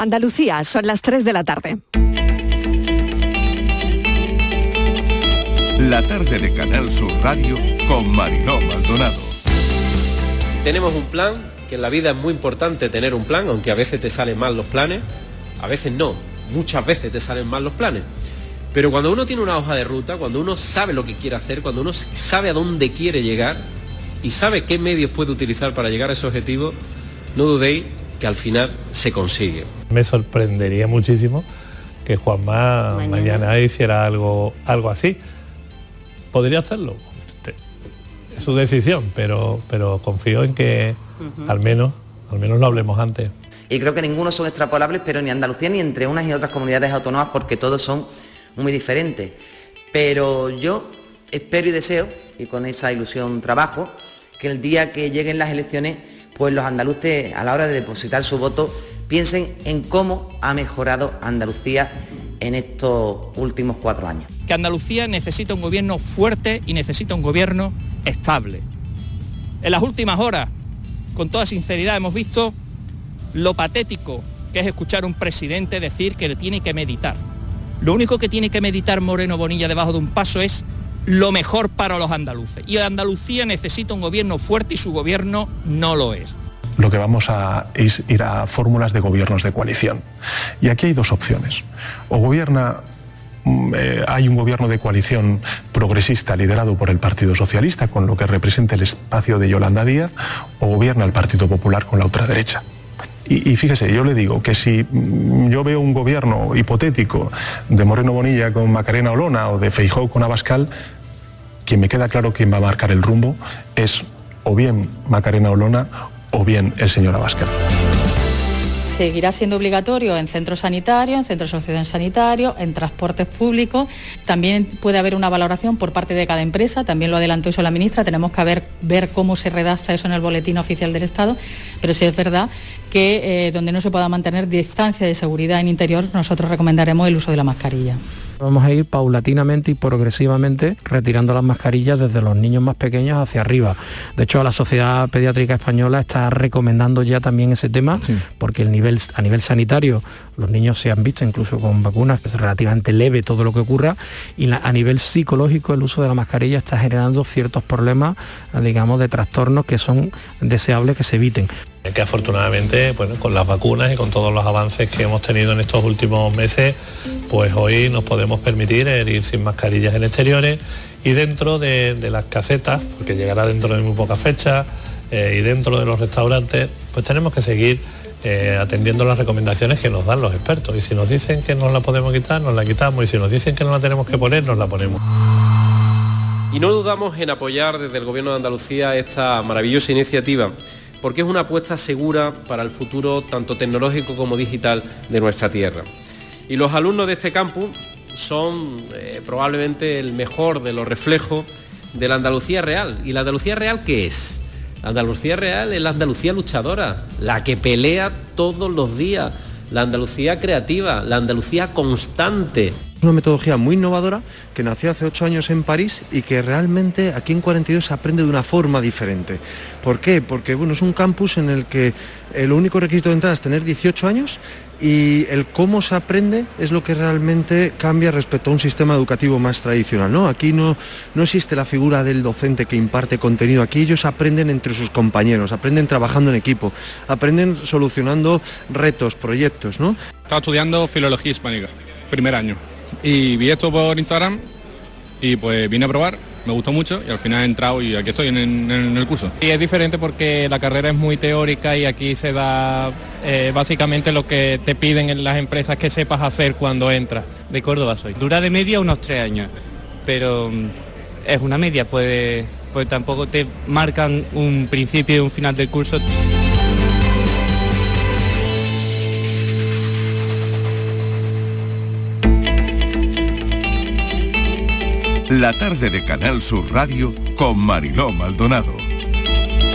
Andalucía, son las 3 de la tarde. La tarde de Canal Sur Radio con Mariló Maldonado. Tenemos un plan, que en la vida es muy importante tener un plan, aunque a veces te salen mal los planes, a veces no, muchas veces te salen mal los planes. Pero cuando uno tiene una hoja de ruta, cuando uno sabe lo que quiere hacer, cuando uno sabe a dónde quiere llegar y sabe qué medios puede utilizar para llegar a ese objetivo, no dudéis que al final se consigue. Me sorprendería muchísimo que Juanma mañana, mañana hiciera algo, algo así. Podría hacerlo, es su decisión, pero, pero confío en que al menos, al menos lo hablemos antes. Y creo que ninguno son extrapolables, pero ni Andalucía ni entre unas y otras comunidades autónomas, porque todos son muy diferentes. Pero yo espero y deseo, y con esa ilusión trabajo, que el día que lleguen las elecciones, pues los andaluces a la hora de depositar su voto piensen en cómo ha mejorado Andalucía en estos últimos cuatro años. Que Andalucía necesita un gobierno fuerte y necesita un gobierno estable. En las últimas horas, con toda sinceridad, hemos visto lo patético que es escuchar a un presidente decir que le tiene que meditar. Lo único que tiene que meditar Moreno Bonilla debajo de un paso es lo mejor para los andaluces. Y Andalucía necesita un gobierno fuerte y su gobierno no lo es. Lo que vamos a es ir a fórmulas de gobiernos de coalición. Y aquí hay dos opciones. O gobierna mm, eh, hay un gobierno de coalición progresista liderado por el Partido Socialista, con lo que representa el espacio de Yolanda Díaz, o gobierna el Partido Popular con la ultraderecha. Y, y, fíjese, yo le digo que si mm, yo veo un gobierno hipotético de Moreno Bonilla con Macarena Olona o de Feijó con Abascal, quien me queda claro quién va a marcar el rumbo es o bien Macarena Olona o bien el señor Abascal seguirá siendo obligatorio en centros sanitarios, en centros sanitarios, en transportes públicos. También puede haber una valoración por parte de cada empresa, también lo adelantó eso la ministra, tenemos que ver, ver cómo se redacta eso en el boletín oficial del Estado, pero sí es verdad que eh, donde no se pueda mantener distancia de seguridad en interior, nosotros recomendaremos el uso de la mascarilla. Vamos a ir paulatinamente y progresivamente retirando las mascarillas desde los niños más pequeños hacia arriba. De hecho, la Sociedad Pediátrica Española está recomendando ya también ese tema, porque el nivel, a nivel sanitario los niños se han visto incluso con vacunas, que es relativamente leve todo lo que ocurra, y a nivel psicológico el uso de la mascarilla está generando ciertos problemas, digamos, de trastornos que son deseables que se eviten. Que afortunadamente con las vacunas y con todos los avances que hemos tenido en estos últimos meses, pues hoy nos podemos permitir ir sin mascarillas en exteriores y dentro de, las casetas, porque llegará dentro de muy poca fecha, eh, y dentro de los restaurantes, pues tenemos que seguir eh, atendiendo las recomendaciones que nos dan los expertos. Y si nos dicen que no la podemos quitar, nos la quitamos. Y si nos dicen que no la tenemos que poner, nos la ponemos. Y no dudamos en apoyar desde el Gobierno de Andalucía esta maravillosa iniciativa porque es una apuesta segura para el futuro tanto tecnológico como digital de nuestra tierra. Y los alumnos de este campus son eh, probablemente el mejor de los reflejos de la Andalucía real. ¿Y la Andalucía real qué es? La Andalucía real es la Andalucía luchadora, la que pelea todos los días, la Andalucía creativa, la Andalucía constante. Una metodología muy innovadora que nació hace ocho años en París y que realmente aquí en 42 se aprende de una forma diferente. ¿Por qué? Porque bueno, es un campus en el que el único requisito de entrada es tener 18 años y el cómo se aprende es lo que realmente cambia respecto a un sistema educativo más tradicional. ¿no? Aquí no, no existe la figura del docente que imparte contenido, aquí ellos aprenden entre sus compañeros, aprenden trabajando en equipo, aprenden solucionando retos, proyectos. ¿no? Estaba estudiando filología hispánica, primer año y vi esto por Instagram y pues vine a probar, me gustó mucho y al final he entrado y aquí estoy en, el curso. Y es diferente porque la carrera es muy teórica y aquí se da eh, básicamente lo que te piden en las empresas que sepas hacer cuando entras. De Córdoba soy. Dura de media unos tres años, pero mm, es una media, pues, pues tampoco te marcan un principio y un final del curso. La tarde de Canal Sur Radio con Mariló Maldonado.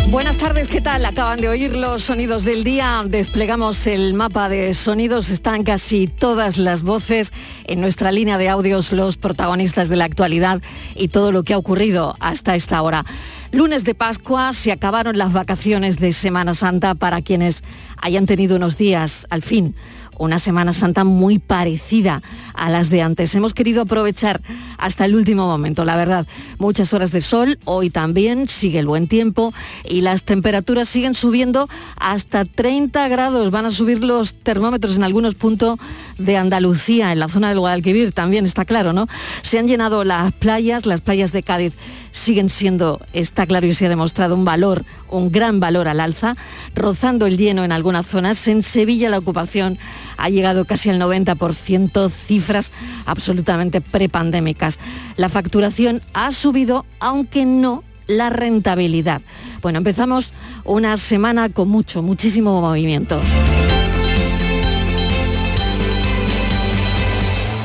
Buenas tardes, ¿qué tal? Acaban de oír los sonidos del día. Desplegamos el mapa de sonidos. Están casi todas las voces en nuestra línea de audios, los protagonistas de la actualidad y todo lo que ha ocurrido hasta esta hora. Lunes de Pascua se acabaron las vacaciones de Semana Santa para quienes hayan tenido unos días, al fin, una Semana Santa muy parecida a las de antes. Hemos querido aprovechar hasta el último momento, la verdad. Muchas horas de sol, hoy también sigue el buen tiempo y las temperaturas siguen subiendo hasta 30 grados. Van a subir los termómetros en algunos puntos de Andalucía, en la zona del Guadalquivir, también está claro, ¿no? Se han llenado las playas, las playas de Cádiz siguen siendo, está claro y se ha demostrado un valor, un gran valor al alza, rozando el lleno en algunas zonas. En Sevilla la ocupación ha llegado casi al 90%, cifras absolutamente prepandémicas. La facturación ha subido, aunque no la rentabilidad. Bueno, empezamos una semana con mucho, muchísimo movimiento.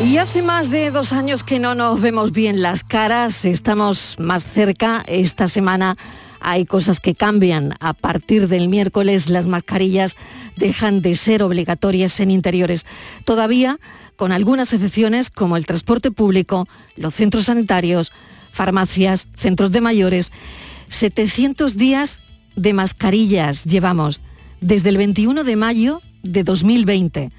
Y hace más de dos años que no nos vemos bien las caras, estamos más cerca. Esta semana hay cosas que cambian. A partir del miércoles las mascarillas dejan de ser obligatorias en interiores. Todavía con algunas excepciones como el transporte público, los centros sanitarios, farmacias, centros de mayores. 700 días de mascarillas llevamos desde el 21 de mayo de 2020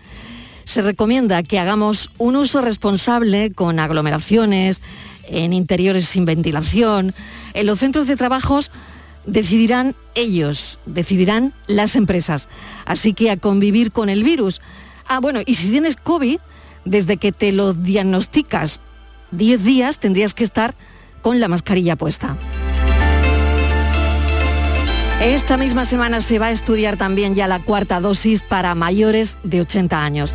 se recomienda que hagamos un uso responsable con aglomeraciones, en interiores sin ventilación. En los centros de trabajos decidirán ellos, decidirán las empresas. Así que a convivir con el virus. Ah, bueno, y si tienes COVID, desde que te lo diagnosticas 10 días tendrías que estar con la mascarilla puesta. Esta misma semana se va a estudiar también ya la cuarta dosis para mayores de 80 años.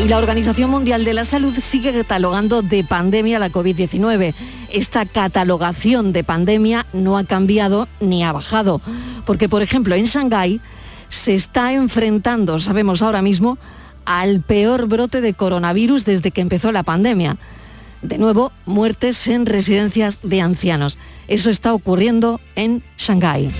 Y la Organización Mundial de la Salud sigue catalogando de pandemia la COVID-19. Esta catalogación de pandemia no ha cambiado ni ha bajado, porque por ejemplo en Shanghái se está enfrentando, sabemos ahora mismo, al peor brote de coronavirus desde que empezó la pandemia. De nuevo, muertes en residencias de ancianos. Eso está ocurriendo en Shanghái.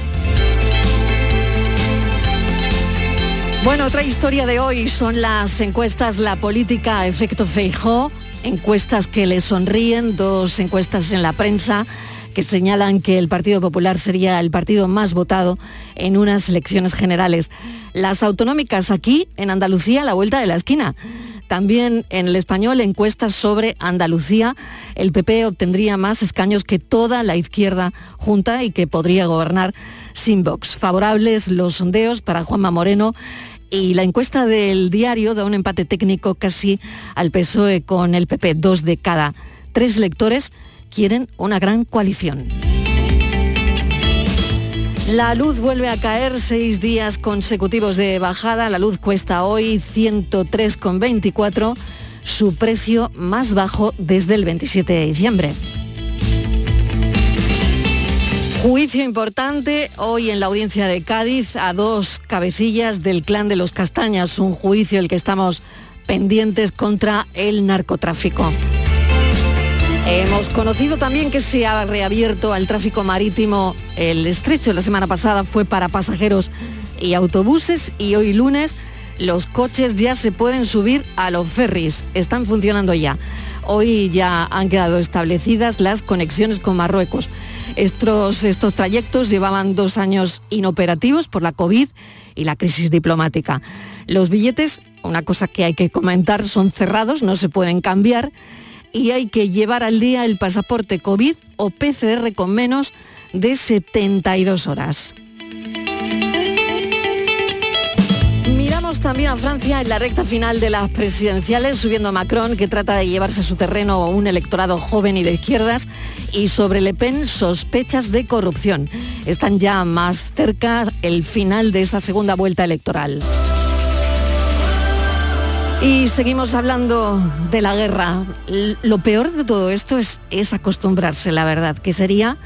Bueno, otra historia de hoy son las encuestas La Política Efecto Feijó, encuestas que le sonríen, dos encuestas en la prensa que señalan que el Partido Popular sería el partido más votado en unas elecciones generales. Las autonómicas aquí, en Andalucía, a la vuelta de la esquina. También en el español, encuestas sobre Andalucía, el PP obtendría más escaños que toda la izquierda junta y que podría gobernar sin Vox. Favorables los sondeos para Juanma Moreno y la encuesta del diario da un empate técnico casi al PSOE con el PP. Dos de cada tres lectores quieren una gran coalición. La luz vuelve a caer seis días consecutivos de bajada. La luz cuesta hoy 103,24, su precio más bajo desde el 27 de diciembre. Juicio importante hoy en la audiencia de Cádiz a dos cabecillas del clan de los Castañas, un juicio el que estamos pendientes contra el narcotráfico. Hemos conocido también que se ha reabierto al tráfico marítimo el estrecho. La semana pasada fue para pasajeros y autobuses y hoy lunes los coches ya se pueden subir a los ferries. Están funcionando ya. Hoy ya han quedado establecidas las conexiones con Marruecos. Estos, estos trayectos llevaban dos años inoperativos por la COVID y la crisis diplomática. Los billetes, una cosa que hay que comentar, son cerrados, no se pueden cambiar y hay que llevar al día el pasaporte COVID o PCR con menos de 72 horas. También a Francia en la recta final de las presidenciales, subiendo a Macron, que trata de llevarse a su terreno un electorado joven y de izquierdas, y sobre Le Pen sospechas de corrupción. Están ya más cerca el final de esa segunda vuelta electoral. Y seguimos hablando de la guerra. Lo peor de todo esto es, es acostumbrarse, la verdad, que sería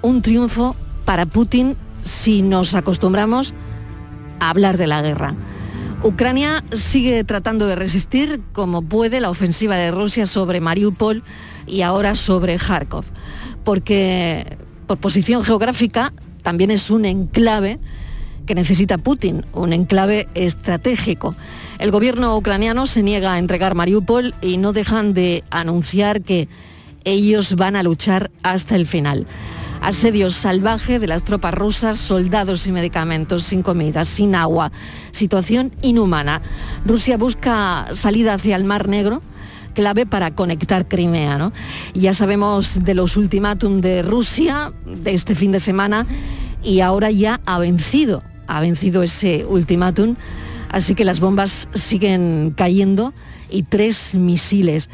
un triunfo para Putin si nos acostumbramos a hablar de la guerra. Ucrania sigue tratando de resistir como puede la ofensiva de Rusia sobre Mariupol y ahora sobre Kharkov, porque por posición geográfica también es un enclave que necesita Putin, un enclave estratégico. El gobierno ucraniano se niega a entregar Mariupol y no dejan de anunciar que ellos van a luchar hasta el final. Asedio salvaje de las tropas rusas, soldados y medicamentos, sin comida, sin agua. Situación inhumana. Rusia busca salida hacia el Mar Negro clave para conectar Crimea. ¿no? Ya sabemos de los ultimátum de Rusia de este fin de semana y ahora ya ha vencido, ha vencido ese ultimátum, así que las bombas siguen cayendo y tres misiles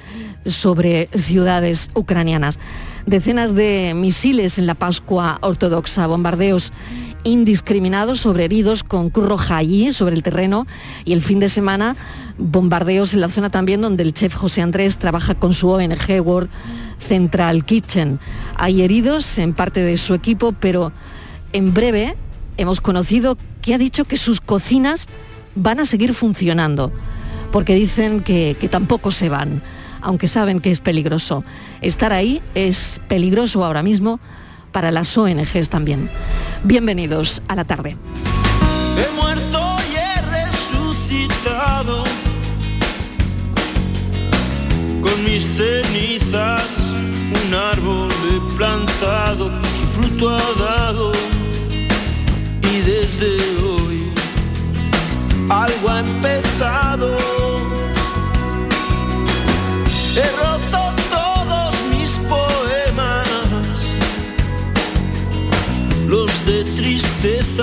sobre ciudades ucranianas. Decenas de misiles en la Pascua Ortodoxa, bombardeos indiscriminados sobre heridos con Cruz Roja allí, sobre el terreno, y el fin de semana bombardeos en la zona también donde el chef José Andrés trabaja con su ONG World Central Kitchen. Hay heridos en parte de su equipo, pero en breve hemos conocido que ha dicho que sus cocinas van a seguir funcionando, porque dicen que, que tampoco se van, aunque saben que es peligroso. Estar ahí es peligroso ahora mismo para las ONGs también. Bienvenidos a la tarde. He muerto y he resucitado con mis cenizas, un árbol he plantado, su fruto ha dado y desde hoy algo ha empezado.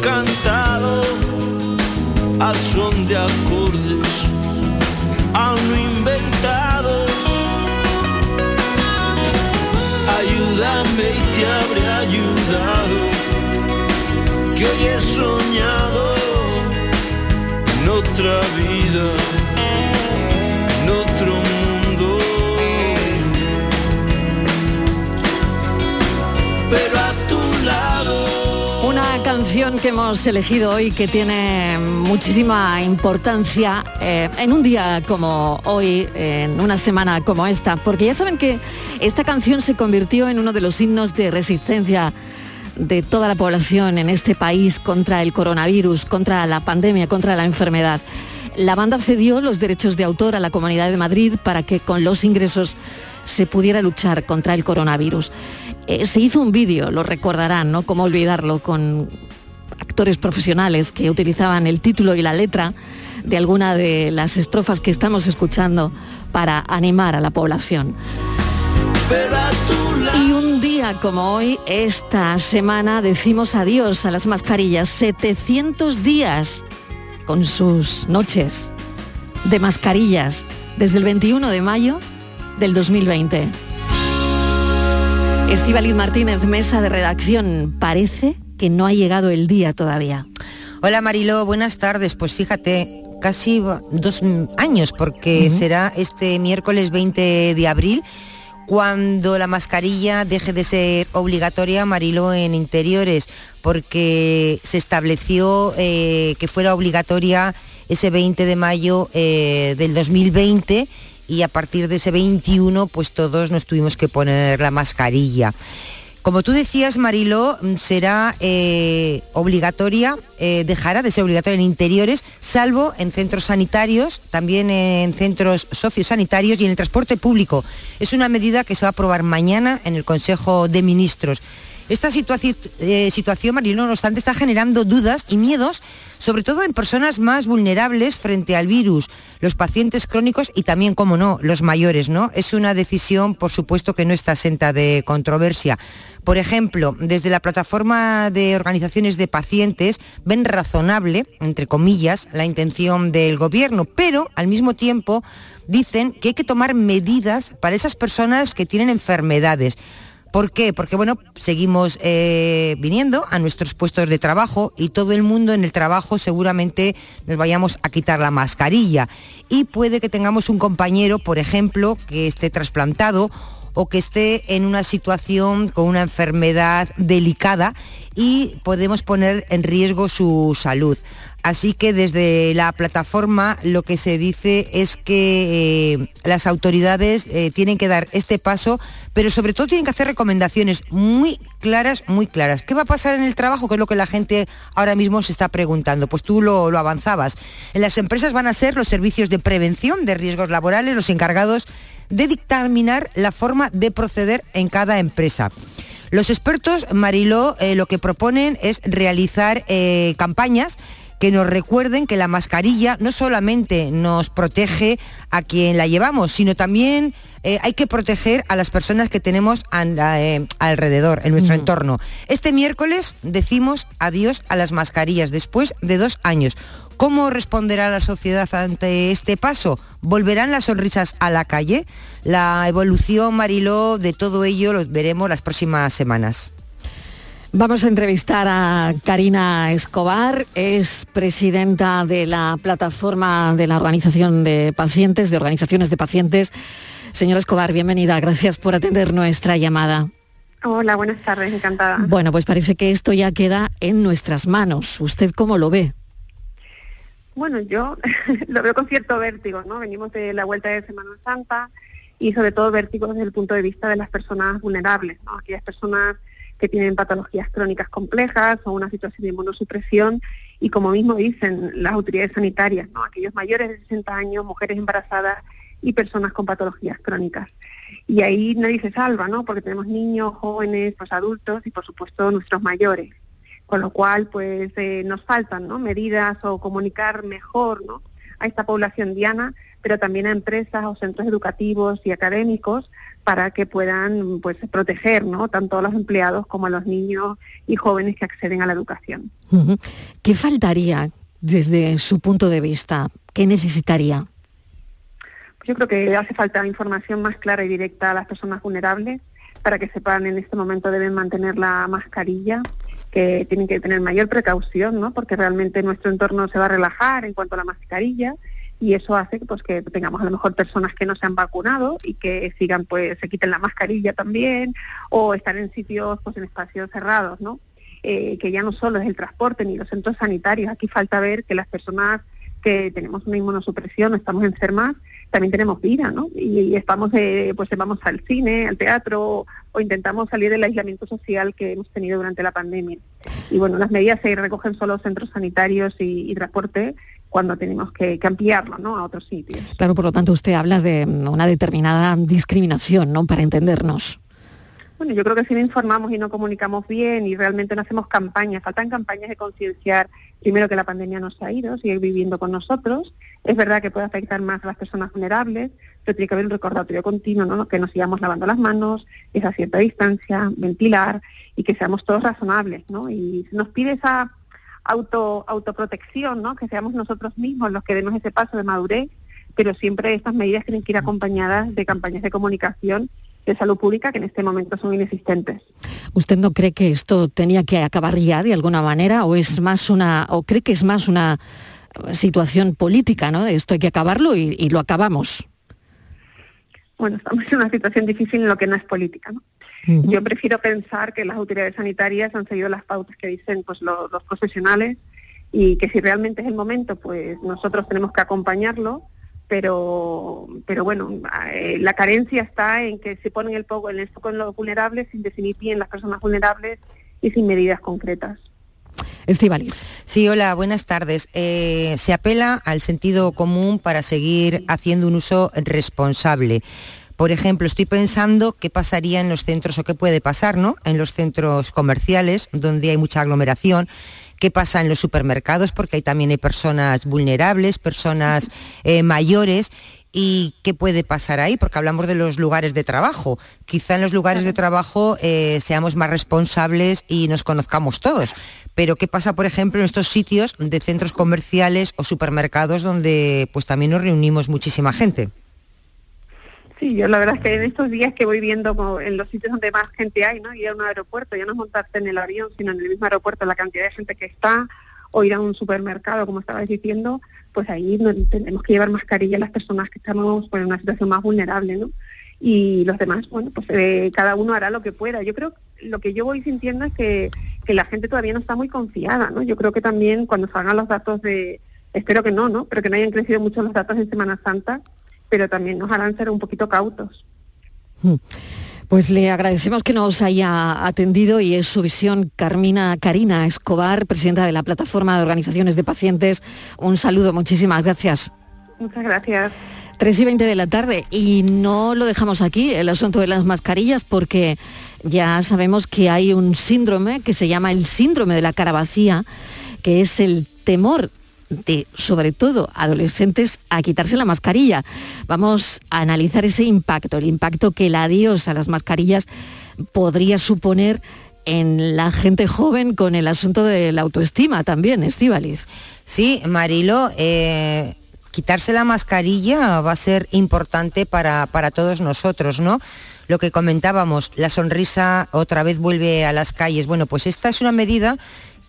cantado al son de acordes aún inventados. Ayúdame y te habré ayudado, que hoy he soñado en otra vida, canción que hemos elegido hoy que tiene muchísima importancia eh, en un día como hoy, en una semana como esta, porque ya saben que esta canción se convirtió en uno de los himnos de resistencia de toda la población en este país contra el coronavirus, contra la pandemia, contra la enfermedad. La banda cedió los derechos de autor a la Comunidad de Madrid para que con los ingresos se pudiera luchar contra el coronavirus. Eh, se hizo un vídeo, lo recordarán, ¿no? Cómo olvidarlo, con actores profesionales que utilizaban el título y la letra de alguna de las estrofas que estamos escuchando para animar a la población. Y un día como hoy, esta semana, decimos adiós a las mascarillas. 700 días con sus noches de mascarillas desde el 21 de mayo del 2020. Estivaliz Martínez, mesa de redacción. Parece que no ha llegado el día todavía. Hola Mariló, buenas tardes. Pues fíjate, casi dos años porque será este miércoles 20 de abril cuando la mascarilla deje de ser obligatoria, Mariló, en interiores, porque se estableció eh, que fuera obligatoria ese 20 de mayo eh, del 2020 y a partir de ese 21 pues todos nos tuvimos que poner la mascarilla. Como tú decías, Mariló, será eh, obligatoria, eh, dejará de ser obligatoria en interiores, salvo en centros sanitarios, también en centros sociosanitarios y en el transporte público. Es una medida que se va a aprobar mañana en el Consejo de Ministros. Esta eh, situación, Marino, no obstante, está generando dudas y miedos, sobre todo en personas más vulnerables frente al virus, los pacientes crónicos y también, como no, los mayores, ¿no? Es una decisión, por supuesto, que no está exenta de controversia. Por ejemplo, desde la plataforma de organizaciones de pacientes ven razonable, entre comillas, la intención del gobierno, pero al mismo tiempo dicen que hay que tomar medidas para esas personas que tienen enfermedades. ¿Por qué? Porque bueno, seguimos eh, viniendo a nuestros puestos de trabajo y todo el mundo en el trabajo seguramente nos vayamos a quitar la mascarilla. Y puede que tengamos un compañero, por ejemplo, que esté trasplantado o que esté en una situación con una enfermedad delicada y podemos poner en riesgo su salud. Así que desde la plataforma lo que se dice es que eh, las autoridades eh, tienen que dar este paso, pero sobre todo tienen que hacer recomendaciones muy claras, muy claras. ¿Qué va a pasar en el trabajo? Que es lo que la gente ahora mismo se está preguntando. Pues tú lo, lo avanzabas. En las empresas van a ser los servicios de prevención de riesgos laborales los encargados de dictaminar la forma de proceder en cada empresa. Los expertos, Mariló, eh, lo que proponen es realizar campañas que nos recuerden que la mascarilla no solamente nos protege a quien la llevamos, sino también eh, hay que proteger a las personas que tenemos eh, alrededor, en nuestro entorno. Este miércoles decimos adiós a las mascarillas después de dos años. ¿Cómo responderá la sociedad ante este paso? ¿Volverán las sonrisas a la calle? La evolución, Mariló, de todo ello lo veremos las próximas semanas. Vamos a entrevistar a Karina Escobar, es presidenta de la plataforma de la organización de pacientes, de organizaciones de pacientes. Señora Escobar, bienvenida, gracias por atender nuestra llamada. Hola, buenas tardes, encantada. Bueno, pues parece que esto ya queda en nuestras manos. ¿Usted cómo lo ve? Bueno, yo lo veo con cierto vértigo, ¿no? Venimos de la vuelta de Semana Santa y sobre todo vértigo desde el punto de vista de las personas vulnerables, ¿no? Aquellas personas que tienen patologías crónicas complejas o una situación de inmunosupresión y como mismo dicen las autoridades sanitarias, ¿no? aquellos mayores de 60 años, mujeres embarazadas y personas con patologías crónicas. Y ahí nadie se salva, ¿no? Porque tenemos niños, jóvenes, pues adultos y por supuesto nuestros mayores. Con lo cual, pues eh, nos faltan ¿no? medidas o comunicar mejor ¿no? a esta población diana, pero también a empresas o centros educativos y académicos para que puedan pues proteger ¿no? tanto a los empleados como a los niños y jóvenes que acceden a la educación. ¿Qué faltaría desde su punto de vista? ¿Qué necesitaría? Yo creo que hace falta información más clara y directa a las personas vulnerables para que sepan en este momento deben mantener la mascarilla, que tienen que tener mayor precaución, ¿no? porque realmente nuestro entorno se va a relajar en cuanto a la mascarilla y eso hace pues que tengamos a lo mejor personas que no se han vacunado y que sigan pues se quiten la mascarilla también o estar en sitios pues en espacios cerrados no eh, que ya no solo es el transporte ni los centros sanitarios aquí falta ver que las personas que tenemos una inmunosupresión estamos enfermas también tenemos vida no y, estamos eh, pues vamos al cine al teatro o intentamos salir del aislamiento social que hemos tenido durante la pandemia y bueno las medidas se recogen solo centros sanitarios y, y transporte cuando tenemos que, ampliarlo ¿no? a otros sitios. Claro, por lo tanto usted habla de una determinada discriminación, ¿no? Para entendernos. Bueno, yo creo que si no informamos y no comunicamos bien y realmente no hacemos campañas, faltan campañas de concienciar, primero que la pandemia nos ha ido, sigue viviendo con nosotros, es verdad que puede afectar más a las personas vulnerables, pero tiene que haber un recordatorio continuo, ¿no? que nos sigamos lavando las manos, esa cierta distancia, ventilar y que seamos todos razonables, ¿no? Y nos pide esa auto, autoprotección, ¿no? que seamos nosotros mismos los que demos ese paso de madurez, pero siempre estas medidas tienen que ir acompañadas de campañas de comunicación de salud pública que en este momento son inexistentes. ¿Usted no cree que esto tenía que acabar ya de alguna manera o es más una o cree que es más una situación política, ¿no? Esto hay que acabarlo y, y lo acabamos. Bueno, estamos en una situación difícil en lo que no es política, ¿no? Yo prefiero pensar que las autoridades sanitarias han seguido las pautas que dicen pues los, profesionales y que si realmente es el momento, pues nosotros tenemos que acompañarlo, pero pero bueno, eh, la carencia está en que se ponen el poco, el enfoque en los vulnerables sin definir bien las personas vulnerables y sin medidas concretas. Estivalis. Sí, hola, buenas tardes. Eh, se apela al sentido común para seguir haciendo un uso responsable. Por ejemplo, estoy pensando qué pasaría en los centros o qué puede pasar, ¿no? En los centros comerciales, donde hay mucha aglomeración, qué pasa en los supermercados, porque ahí también hay personas vulnerables, personas eh, mayores y qué puede pasar ahí, porque hablamos de los lugares de trabajo. Quizá en los lugares de trabajo eh, seamos más responsables y nos conozcamos todos. Pero qué pasa, por ejemplo, en estos sitios de centros comerciales o supermercados donde pues también nos reunimos muchísima gente. Sí, yo la verdad es que en estos días que voy viendo en los sitios donde más gente hay, ¿no? Ir a un aeropuerto, ya no es montarte en el avión, sino en el mismo aeropuerto, la cantidad de gente que está, o ir a un supermercado, como estabas diciendo, pues ahí tenemos que llevar mascarilla las personas que estamos pues, en una situación más vulnerable, ¿no? Y los demás, bueno, pues eh, cada uno hará lo que pueda. Yo creo, lo que yo voy sintiendo es que, que la gente todavía no está muy confiada, ¿no? Yo creo que también cuando salgan los datos de, espero que no, ¿no? Pero que no hayan crecido mucho los datos en Semana Santa, pero también nos harán ser un poquito cautos. Hmm. Pues le agradecemos que nos haya atendido y es su visión Carmina Karina Escobar, presidenta de la Plataforma de Organizaciones de Pacientes. Un saludo, muchísimas gracias. Muchas gracias. 3 y 20 de la tarde y no lo dejamos aquí, el asunto de las mascarillas, porque ya sabemos que hay un síndrome que se llama el síndrome de la cara vacía, que es el temor sobre todo, adolescentes a quitarse la mascarilla. Vamos a analizar ese impacto, el impacto que el adiós a las mascarillas podría suponer en la gente joven con el asunto de la autoestima también, Estíbaliz. Sí, Marilo, eh, quitarse la mascarilla va a ser importante para, para todos nosotros, ¿no? Lo que comentábamos, la sonrisa otra vez vuelve a las calles. Bueno, pues esta es una medida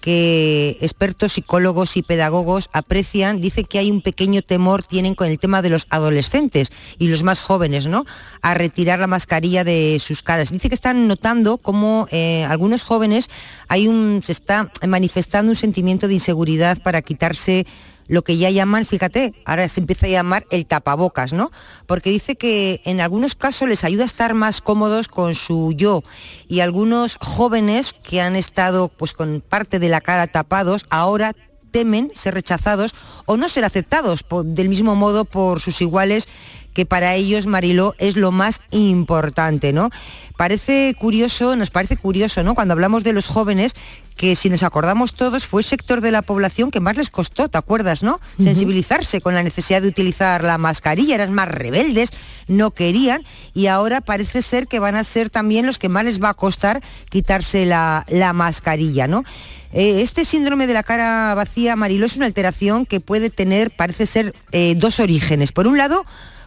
que expertos psicólogos y pedagogos aprecian, dice que hay un pequeño temor, tienen con el tema de los adolescentes y los más jóvenes, ¿no? A retirar la mascarilla de sus caras. Dice que están notando cómo eh, algunos jóvenes hay un, se está manifestando un sentimiento de inseguridad para quitarse lo que ya llaman, fíjate, ahora se empieza a llamar el tapabocas, ¿no? Porque dice que en algunos casos les ayuda a estar más cómodos con su yo y algunos jóvenes que han estado pues con parte de la cara tapados ahora temen ser rechazados o no ser aceptados del mismo modo por sus iguales que para ellos, Mariló, es lo más importante, ¿no? Parece curioso, nos parece curioso, ¿no? Cuando hablamos de los jóvenes, que si nos acordamos todos fue el sector de la población que más les costó, ¿te acuerdas, no? Sensibilizarse con la necesidad de utilizar la mascarilla, eran más rebeldes, no querían y ahora parece ser que van a ser también los que más les va a costar quitarse la, mascarilla, ¿no? Eh, este síndrome de la cara vacía, Marilo, es una alteración que puede tener, parece ser, eh, dos orígenes. Por un lado,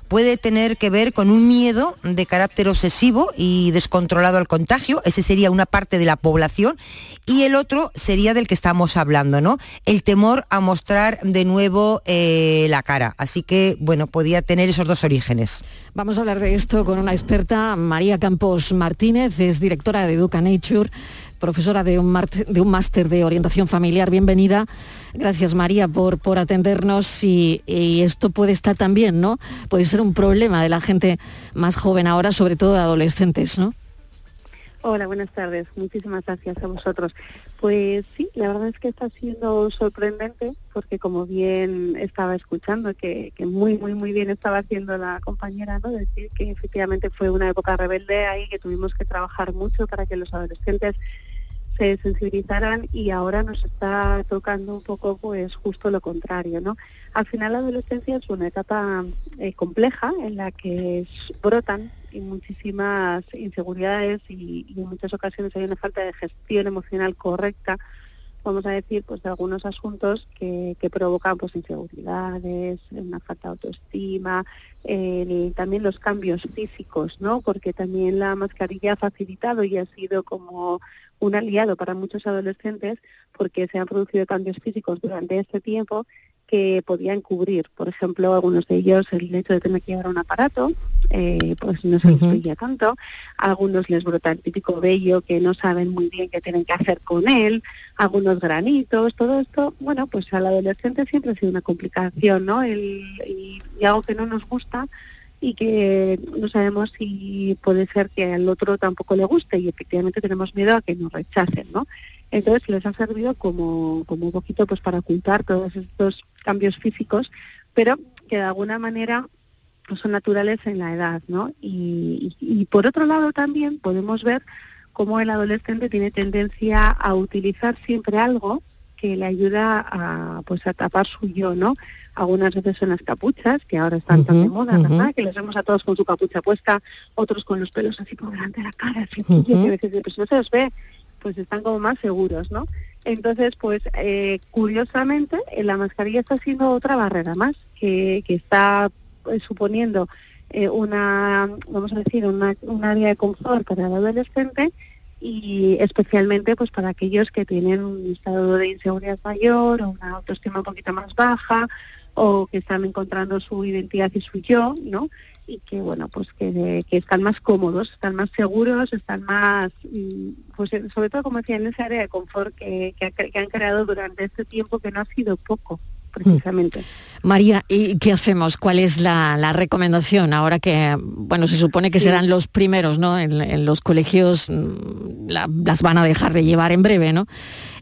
puede tener que ver con un miedo de carácter obsesivo y descontrolado al contagio, ese sería una parte de la población, y el otro sería del que estamos hablando, ¿no? El temor a mostrar de nuevo eh, la cara. Así que, bueno, podía tener esos dos orígenes. Vamos a hablar de esto con una experta, María Campos Martínez, es directora de Educa Nature profesora de un, máster de orientación familiar. Bienvenida. Gracias María por, por atendernos y, esto puede estar también, ¿no? Puede ser un problema de la gente más joven ahora, sobre todo de adolescentes, ¿no? Hola, buenas tardes. Muchísimas gracias a vosotros. Pues sí, la verdad es que está siendo sorprendente porque como bien estaba escuchando, que, que, muy, muy, muy bien estaba haciendo la compañera, ¿no? Decir que efectivamente fue una época rebelde ahí, que tuvimos que trabajar mucho para que los adolescentes se sensibilizaran y ahora nos está tocando un poco pues justo lo contrario, ¿no? Al final la adolescencia es una etapa eh, compleja en la que brotan muchísimas inseguridades y, y, en muchas ocasiones hay una falta de gestión emocional correcta vamos a decir, pues de algunos asuntos que, provocan pues inseguridades, una falta de autoestima, también los cambios físicos, ¿no? Porque también la mascarilla ha facilitado y ha sido como un aliado para muchos adolescentes porque se han producido cambios físicos durante este tiempo que podían cubrir, por ejemplo, algunos de ellos el hecho de tener que llevar un aparato, eh, pues no se les tanto, a algunos les brota el típico vello que no saben muy bien qué tienen que hacer con él, algunos granitos, todo esto, bueno, pues al adolescente siempre ha sido una complicación, ¿no? El, y, algo que no nos gusta y que no sabemos si puede ser que al otro tampoco le guste y efectivamente tenemos miedo a que nos rechacen, ¿no? Entonces les ha servido como, como un poquito pues para ocultar todos estos cambios físicos, pero que de alguna manera pues son naturales en la edad, ¿no? Y, y, por otro lado también podemos ver cómo el adolescente tiene tendencia a utilizar siempre algo que le ayuda a, pues, a tapar su yo, ¿no? Algunas veces son las capuchas, que ahora están tan de moda, ¿verdad? Que les vemos a todos con su capucha puesta, otros con los pelos así por delante de la cara, que a veces pues no se los ve, pues están como más seguros, ¿no? Entonces, pues eh, curiosamente, eh, la mascarilla está siendo otra barrera más, que, que está eh, suponiendo eh, una, vamos a decir, una, un área de confort para el adolescente y especialmente pues para aquellos que tienen un estado de inseguridad mayor o una autoestima un poquito más baja o que están encontrando su identidad y su yo, ¿no? Y que bueno, pues que, que están más cómodos, están más seguros, están más, mm, pues sobre todo como decía, en esa área de confort que, que han creado durante este tiempo que no ha sido poco precisamente. María, ¿y qué hacemos? ¿Cuál es la, recomendación ahora que, bueno, se supone que serán los primeros, ¿no? En, los colegios mm, las van a dejar de llevar en breve, ¿no?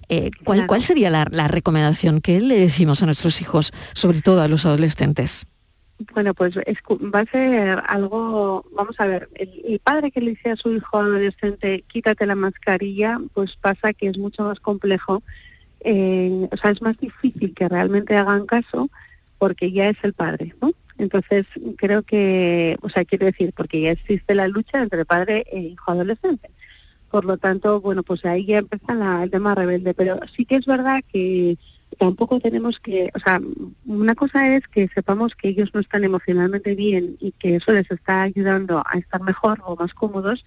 Eh, ¿cuál, ¿Cuál sería la, recomendación que le decimos a nuestros hijos, sobre todo a los adolescentes? Bueno, pues va a ser algo, vamos a ver, el, el, padre que le dice a su hijo adolescente, quítate la mascarilla, pues pasa que es mucho más complejo eh, o sea, es más difícil que realmente hagan caso porque ya es el padre, ¿no? Entonces, creo que, o sea, quiero decir, porque ya existe la lucha entre padre e hijo adolescente. Por lo tanto, bueno, pues ahí ya empieza el tema rebelde. Pero sí que es verdad que tampoco tenemos que, o sea, una cosa es que sepamos que ellos no están emocionalmente bien y que eso les está ayudando a estar mejor o más cómodos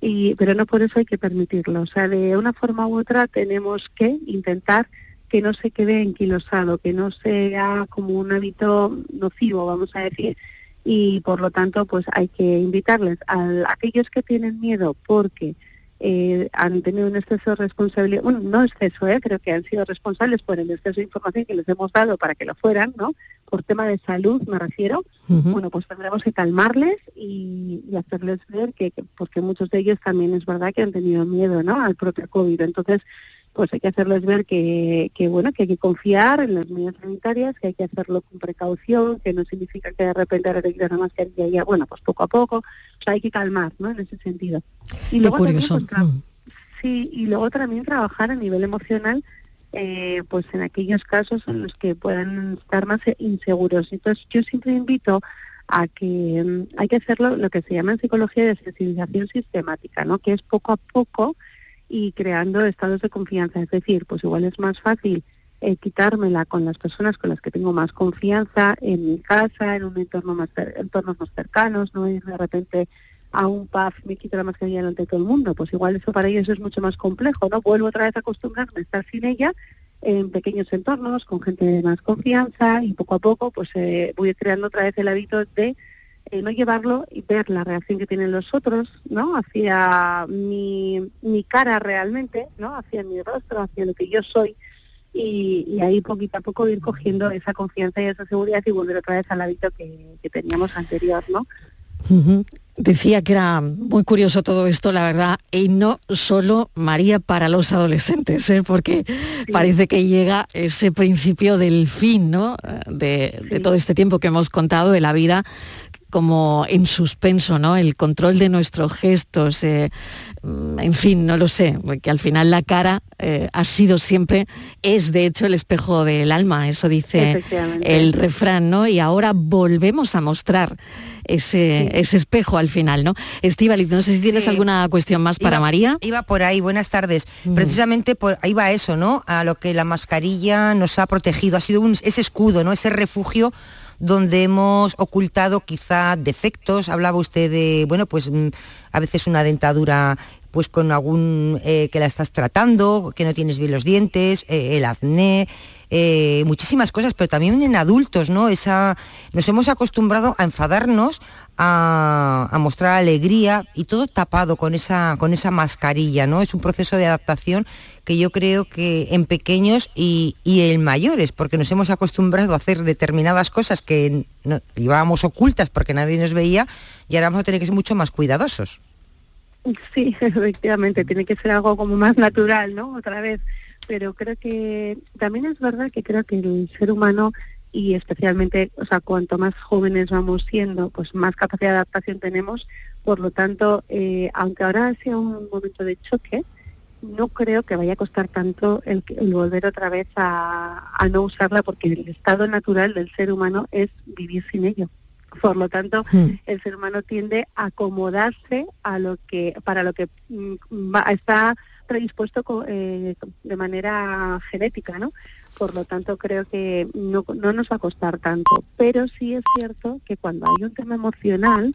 y, pero no por eso hay que permitirlo. O sea, de una forma u otra tenemos que intentar que no se quede enquilosado, que no sea como un hábito nocivo, vamos a decir. Y por lo tanto, pues hay que invitarles a aquellos que tienen miedo porque eh, han tenido un exceso de responsabilidad, bueno, no exceso, eh, creo que han sido responsables por el exceso de información que les hemos dado para que lo fueran, ¿no? Por tema de salud me refiero, bueno, pues tendremos que calmarles y, hacerles ver que, porque muchos de ellos también es verdad que han tenido miedo, ¿no? Al propio COVID. Entonces, pues hay que hacerles ver que, que, bueno que hay que confiar en las medidas sanitarias, que hay que hacerlo con precaución, que no significa que de repente ahora te quitas la mascarilla ya, bueno, pues poco a poco, o sea, hay que calmar, ¿no? En ese sentido. Y luego curioso. También, pues, sí, y luego también trabajar a nivel emocional, eh, pues en aquellos casos en los que puedan estar más inseguros. Entonces, yo siempre invito a que mm, hay que hacerlo lo que se llama en psicología de sensibilización sistemática, ¿no? Que es poco a poco y creando estados de confianza. Es decir, pues igual es más fácil eh, quitármela con las personas con las que tengo más confianza en mi casa, en un entorno más entornos más cercanos, no ir de repente a un pub me quito la mascarilla delante de todo el mundo. Pues igual eso para ellos es mucho más complejo, ¿no? Vuelvo otra vez a acostumbrarme a estar sin ella en pequeños entornos, con gente de más confianza y poco a poco pues eh, voy creando otra vez el hábito de eh, no llevarlo y ver la reacción que tienen los otros, ¿no? Hacia mi, mi cara realmente, ¿no? Hacia mi rostro, hacia lo que yo soy. Y, ahí poquito a poco ir cogiendo esa confianza y esa seguridad y volver otra vez al hábito que, teníamos anterior, ¿no? Decía que era muy curioso todo esto, la verdad, y no solo María para los adolescentes, ¿eh? porque parece que llega ese principio del fin, ¿no? De, de, todo este tiempo que hemos contado de la vida como en suspenso, ¿no? El control de nuestros gestos, eh, mm, en fin, no lo sé, porque al final la cara eh, ha sido siempre, es de hecho el espejo del alma, eso dice el refrán, ¿no? Y ahora volvemos a mostrar ese, ese espejo al final, ¿no? Estíbaliz, no sé si tienes alguna cuestión más para María. Iba por ahí, buenas tardes. Mm. Precisamente por ahí va eso, ¿no? A lo que la mascarilla nos ha protegido, ha sido un, ese escudo, ¿no? Ese refugio donde hemos ocultado quizá defectos. Hablaba usted de, bueno, pues mm, a veces una dentadura pues con algún eh, que la estás tratando, que no tienes bien los dientes, eh, el acné, eh, muchísimas cosas, pero también en adultos, ¿no? Esa, nos hemos acostumbrado a enfadarnos, a, mostrar alegría y todo tapado con esa, con esa mascarilla, ¿no? Es un proceso de adaptación que yo creo que en pequeños y, en mayores, porque nos hemos acostumbrado a hacer determinadas cosas que llevábamos ocultas porque nadie nos veía y ahora vamos a tener que ser mucho más cuidadosos. Sí, efectivamente, tiene que ser algo como más natural, ¿no? Otra vez pero creo que también es verdad que creo que el ser humano y especialmente, o sea, cuanto más jóvenes vamos siendo, pues más capacidad de adaptación tenemos. Por lo tanto, eh, aunque ahora sea un momento de choque, no creo que vaya a costar tanto el, volver otra vez a, a, no usarla porque el estado natural del ser humano es vivir sin ello. Por lo tanto, hmm. el ser humano tiende a acomodarse a lo que para lo que mm, está predispuesto eh, de manera genética, ¿no? Por lo tanto, creo que no, no nos va a costar tanto. Pero sí es cierto que cuando hay un tema emocional,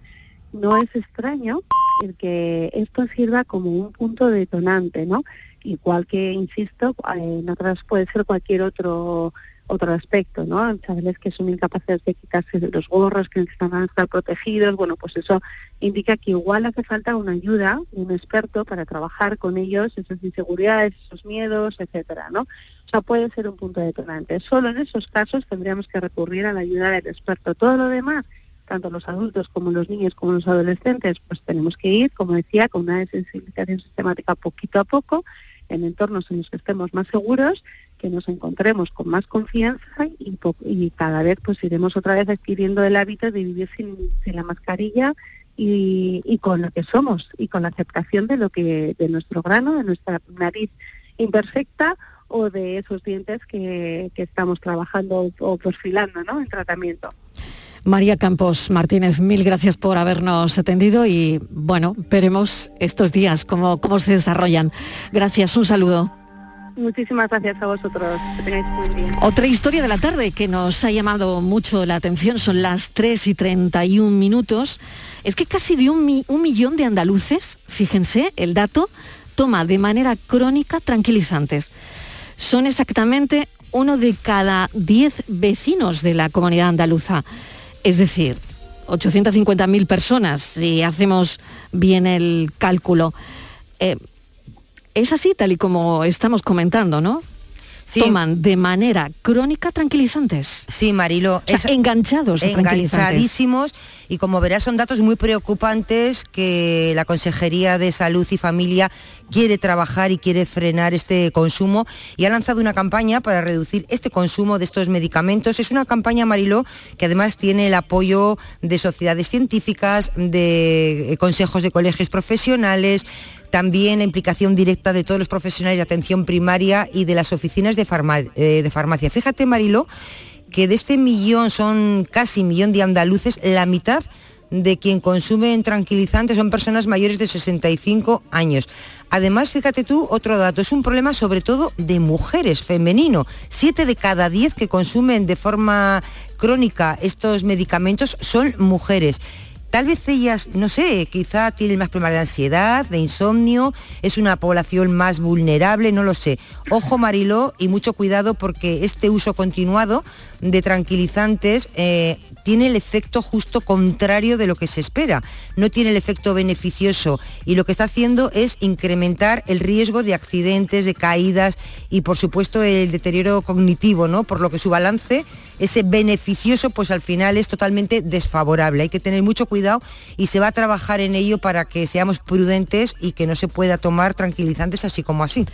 no es extraño el que esto sirva como un punto detonante, ¿no? Igual que, insisto, en otras puede ser cualquier otro otro aspecto, ¿no? Chavales que son incapaces de quitarse los gorros, que necesitan estar protegidos, bueno, pues eso indica que igual hace falta una ayuda, un experto para trabajar con ellos, esas inseguridades, esos miedos, etcétera, ¿no? O sea, puede ser un punto detonante. Solo en esos casos tendríamos que recurrir a la ayuda del experto. Todo lo demás, tanto los adultos como los niños como los adolescentes, pues tenemos que ir, como decía, con una desensibilización sistemática poquito a poco, en entornos en los que estemos más seguros que nos encontremos con más confianza y, y cada vez pues iremos otra vez adquiriendo el hábito de vivir sin, la mascarilla y, con lo que somos y con la aceptación de lo que de nuestro grano, de nuestra nariz imperfecta o de esos dientes que, estamos trabajando o perfilando ¿no? en tratamiento. María Campos Martínez, mil gracias por habernos atendido y bueno, veremos estos días cómo, cómo se desarrollan. Gracias, un saludo. Muchísimas gracias a vosotros. Que tengáis buen día. Otra historia de la tarde que nos ha llamado mucho la atención son las 3 y 31 minutos. Es que casi de un, un millón de andaluces, fíjense el dato, toma de manera crónica tranquilizantes. Son exactamente uno de cada 10 vecinos de la comunidad andaluza. Es decir, 850.000 personas, si hacemos bien el cálculo. Eh, es así, tal y como estamos comentando, ¿no? Toman de manera crónica tranquilizantes. Sí, Marilo. O enganchados Enganchadísimos. Y como verás, son datos muy preocupantes que la Consejería de Salud y Familia quiere trabajar y quiere frenar este consumo y ha lanzado una campaña para reducir este consumo de estos medicamentos. Es una campaña, Mariló, que además tiene el apoyo de sociedades científicas, de consejos de colegios profesionales, también la implicación directa de todos los profesionales de atención primaria y de las oficinas de, eh, de farmacia. Fíjate, Marilo, que de este millón son casi millón de andaluces, la mitad de quien consume tranquilizantes son personas mayores de 65 años. Además, fíjate tú, otro dato, es un problema sobre todo de mujeres, femenino. Siete de cada diez que consumen de forma crónica estos medicamentos son mujeres. Tal vez ellas, no sé, quizá tienen más problemas de ansiedad, de insomnio, es una población más vulnerable, no lo sé. Ojo Mariló y mucho cuidado porque este uso continuado de tranquilizantes eh, tiene el efecto justo contrario de lo que se espera. No tiene el efecto beneficioso y lo que está haciendo es incrementar el riesgo de accidentes, de caídas y por supuesto el deterioro cognitivo, ¿no? Por lo que su balance, ese beneficioso, pues al final es totalmente desfavorable. Hay que tener mucho cuidado y se va a trabajar en ello para que seamos prudentes y que no se pueda tomar tranquilizantes así como así.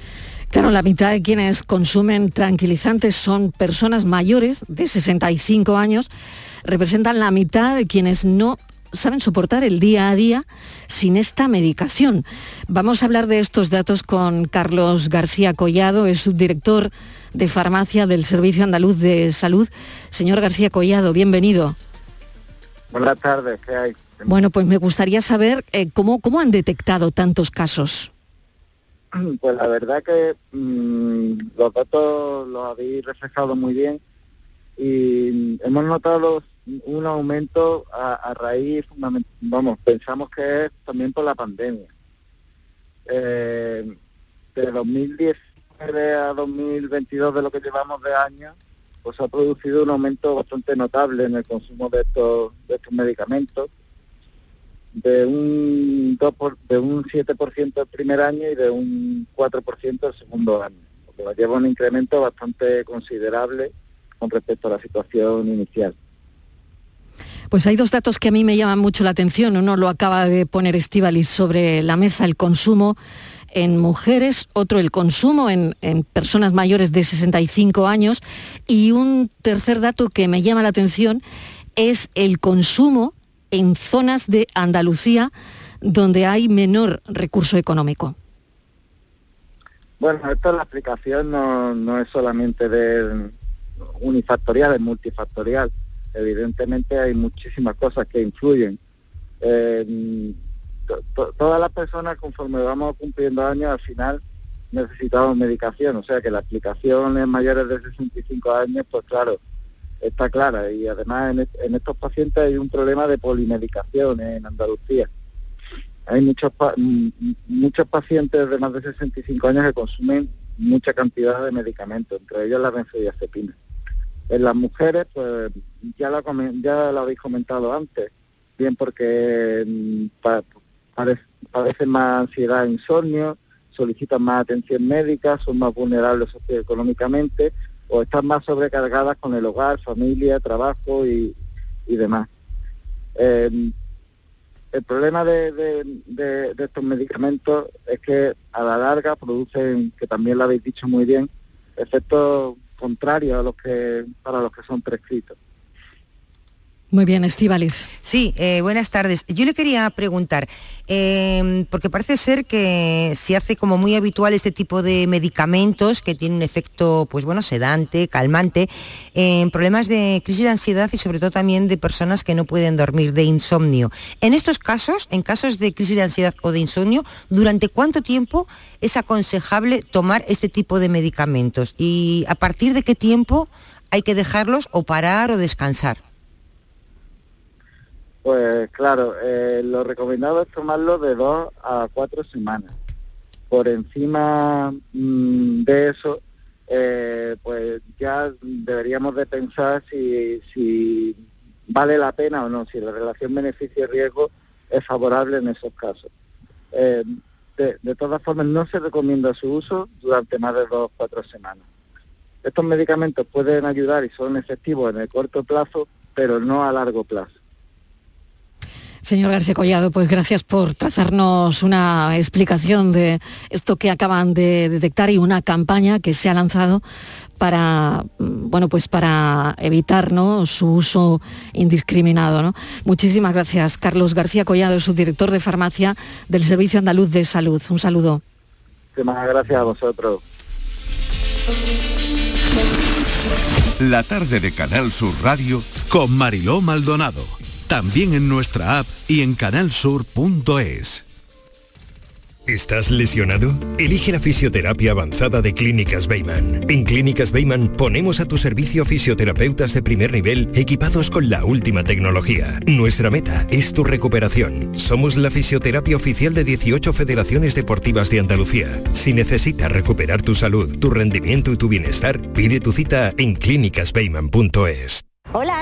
Claro, la mitad de quienes consumen tranquilizantes son personas mayores de 65 años representan la mitad de quienes no saben soportar el día a día sin esta medicación. Vamos a hablar de estos datos con Carlos García Collado, es subdirector de farmacia del Servicio Andaluz de Salud. Señor García Collado, bienvenido. Buenas tardes, ¿qué hay? Bueno, pues me gustaría saber eh, cómo, cómo han detectado tantos casos. Pues la verdad que mm, los datos los habéis reflejado muy bien y hemos notado un aumento a, raíz, vamos, pensamos que es también por la pandemia. Eh, de 2019 a 2022 de lo que llevamos de año, pues ha producido un aumento bastante notable en el consumo de estos, de estos medicamentos, de un 2 de un 7% el primer año y de un 4% el segundo año, lo que lleva un incremento bastante considerable con respecto a la situación inicial. Pues hay dos datos que a mí me llaman mucho la atención. Uno lo acaba de poner Estivalis sobre la mesa, el consumo en mujeres, otro el consumo en, personas mayores de 65 años y un tercer dato que me llama la atención es el consumo en zonas de Andalucía donde hay menor recurso económico. Bueno, esto la aplicación no, no es solamente de unifactorial, es multifactorial. Evidentemente hay muchísimas cosas que influyen. Eh, todas las personas conforme vamos cumpliendo años al final necesitamos medicación, o sea que la aplicación en mayores de 65 años, pues claro, está clara y además en, estos pacientes hay un problema de polimedicación en Andalucía. Hay muchos muchos pacientes de más de 65 años que consumen mucha cantidad de medicamentos, entre ellos la benzodiazepina. En las mujeres, pues ya lo, ya lo habéis comentado antes, bien porque mm, padecen más ansiedad insomnio, solicitan más atención médica, son más vulnerables socioeconómicamente o están más sobrecargadas con el hogar, familia, trabajo y, demás. Eh, el problema de, estos medicamentos es que a la larga producen, que también lo habéis dicho muy bien, efectos contrarios a los que para los que son prescritos. Muy bien, Estivalis. Sí, eh, buenas tardes. Yo le quería preguntar, em, porque parece ser que se hace como muy habitual este tipo de medicamentos que tienen un efecto, pues bueno, sedante, calmante, en problemas de crisis de ansiedad y sobre todo también de personas que no pueden dormir, de insomnio. En estos casos, en casos de crisis de ansiedad o de insomnio, ¿durante cuánto tiempo es aconsejable tomar este tipo de medicamentos? ¿Y a partir de qué tiempo hay que dejarlos o parar o descansar? Pues claro, eh, lo recomendado es tomarlo de dos a cuatro semanas. Por encima mm, de eso, eh, pues ya deberíamos de pensar si, vale la pena o no, si la relación beneficio-riesgo es favorable en esos casos. Eh, de, de, todas formas, no se recomienda su uso durante más de dos o cuatro semanas. Estos medicamentos pueden ayudar y son efectivos en el corto plazo, pero no a largo plazo. Señor García Collado, pues gracias por trazarnos una explicación de esto que acaban de detectar y una campaña que se ha lanzado para bueno pues para evitar su uso indiscriminado. Muchísimas gracias, Carlos García Collado, subdirector de farmacia del Servicio Andaluz de Salud. Un saludo. Muchísimas gracias a vosotros. La tarde de Canal Sur Radio con Mariló Maldonado también en nuestra app y en canalsur.es. ¿Estás lesionado? Elige la fisioterapia avanzada de Clínicas Bayman. En Clínicas Bayman ponemos a tu servicio fisioterapeutas de primer nivel equipados con la última tecnología. Nuestra meta es tu recuperación. Somos la fisioterapia oficial de 18 federaciones deportivas de Andalucía. Si necesitas recuperar tu salud, tu rendimiento y tu bienestar, pide tu cita en clínicasbayman.es.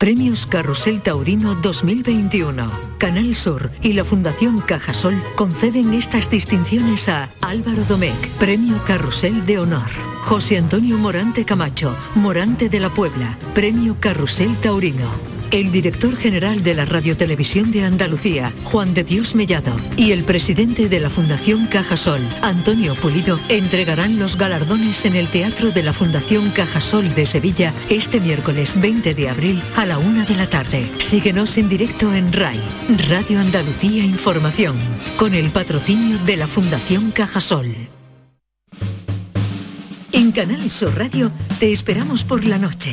Premios Carrusel Taurino 2021. Canal Sur y la Fundación Cajasol conceden estas distinciones a Álvaro Domecq, Premio Carrusel de Honor. José Antonio Morante Camacho, Morante de la Puebla, Premio Carrusel Taurino el director general de la Radiotelevisión de Andalucía, Juan de Dios Mellado, y el presidente de la Fundación Cajasol, Antonio Pulido, entregarán los galardones en el Teatro de la Fundación Cajasol de Sevilla este miércoles 20 de abril a la una de la tarde. Síguenos en directo en RAI, Radio Andalucía Información, con el patrocinio de la Fundación Cajasol. En Canal Sur Radio te esperamos por la noche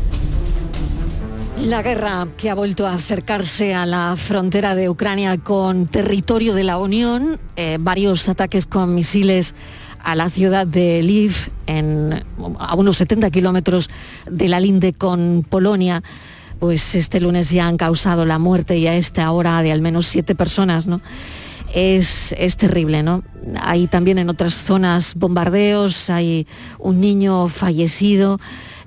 La guerra que ha vuelto a acercarse a la frontera de Ucrania con territorio de la Unión, eh, varios ataques con misiles a la ciudad de Lviv, a unos 70 kilómetros de la linde con Polonia, pues este lunes ya han causado la muerte y a esta hora de al menos siete personas, ¿no? Es, es, terrible, ¿no? Hay también en otras zonas bombardeos, hay un niño fallecido.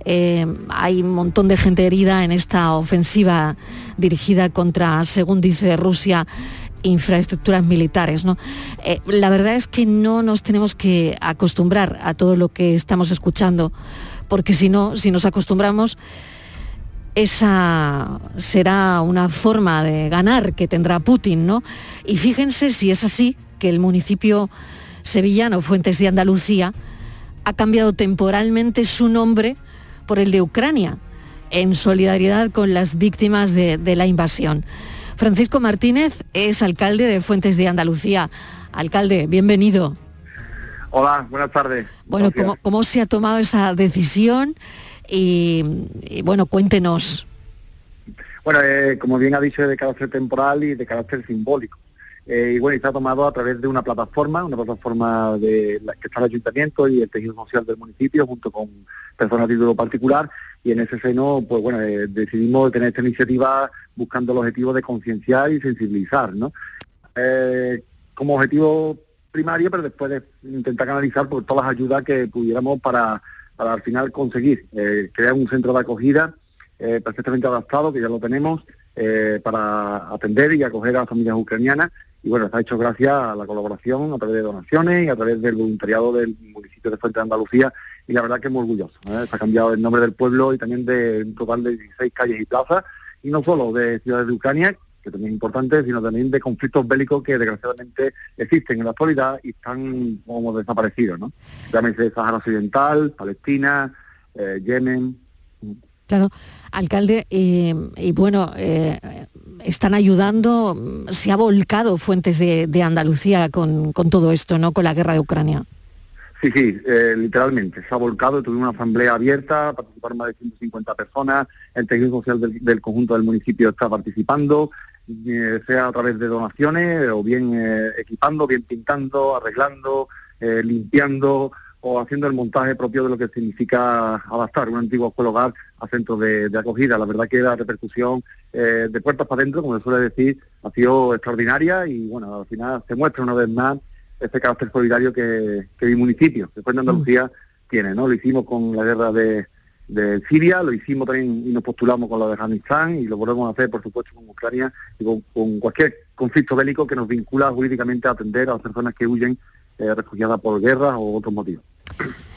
Eh, hay un montón de gente herida en esta ofensiva dirigida contra, según dice Rusia, infraestructuras militares. ¿no? Eh, la verdad es que no nos tenemos que acostumbrar a todo lo que estamos escuchando, porque si no, si nos acostumbramos, esa será una forma de ganar que tendrá Putin, ¿no? Y fíjense si es así, que el municipio sevillano Fuentes de Andalucía ha cambiado temporalmente su nombre por el de Ucrania, en solidaridad con las víctimas de, la invasión. Francisco Martínez es alcalde de Fuentes de Andalucía. Alcalde, bienvenido. Hola, buenas tardes. Bueno, ¿cómo, se ha tomado esa decisión? Y, bueno, cuéntenos. Bueno, eh, como bien ha dicho, es de carácter temporal y de carácter simbólico. Eh, y bueno, y se tomado a través de una plataforma, una plataforma de la que está el ayuntamiento y el tejido social del municipio, junto con personas de título particular, y en ese seno, pues bueno, eh, decidimos tener esta iniciativa buscando el objetivo de concienciar y sensibilizar, ¿no? Eh, como objetivo primario, pero después de intentar canalizar por todas las ayudas que pudiéramos para, para al final conseguir crear un centro de acogida perfectamente adaptado, que ya lo tenemos, para atender y acoger a las familias ucranianas y bueno, ha hecho gracias a la colaboración a través de donaciones y a través del voluntariado del municipio de Fuente de Andalucía y la verdad que es muy orgulloso. ¿eh? Se ha cambiado el nombre del pueblo y también de un total de 16 calles y plazas y no solo de ciudades de Ucrania, que también es importante, sino también de conflictos bélicos que desgraciadamente existen en la actualidad y están como desaparecidos, ¿no? Llámese Sahara Occidental, Palestina, eh, Yemen. Claro, alcalde, y, bueno, eh, están ayudando, se ha volcado Fuentes de, Andalucía con, todo esto, ¿no? Con la guerra de Ucrania. Sí, sí, eh, literalmente, se ha volcado, tuvimos una asamblea abierta, participaron más de 150 personas, el tejido social del, conjunto del municipio está participando, eh, sea a través de donaciones o bien equipando, bien pintando, arreglando, limpiando, o haciendo el montaje propio de lo que significa adaptar un antiguo escuela hogar a centro de, acogida. La verdad que la repercusión eh, de puertas para adentro, como se suele decir, ha sido extraordinaria y bueno, al final se muestra una vez más ese carácter solidario que, mi municipio, después de Andalucía, mm. tiene. ¿no? Lo hicimos con la guerra de, Siria, lo hicimos también y nos postulamos con la de Afganistán y lo volvemos a hacer, por supuesto, con Ucrania y con, cualquier conflicto bélico que nos vincula jurídicamente a atender a las personas que huyen eh, refugiadas por guerra o otros motivos.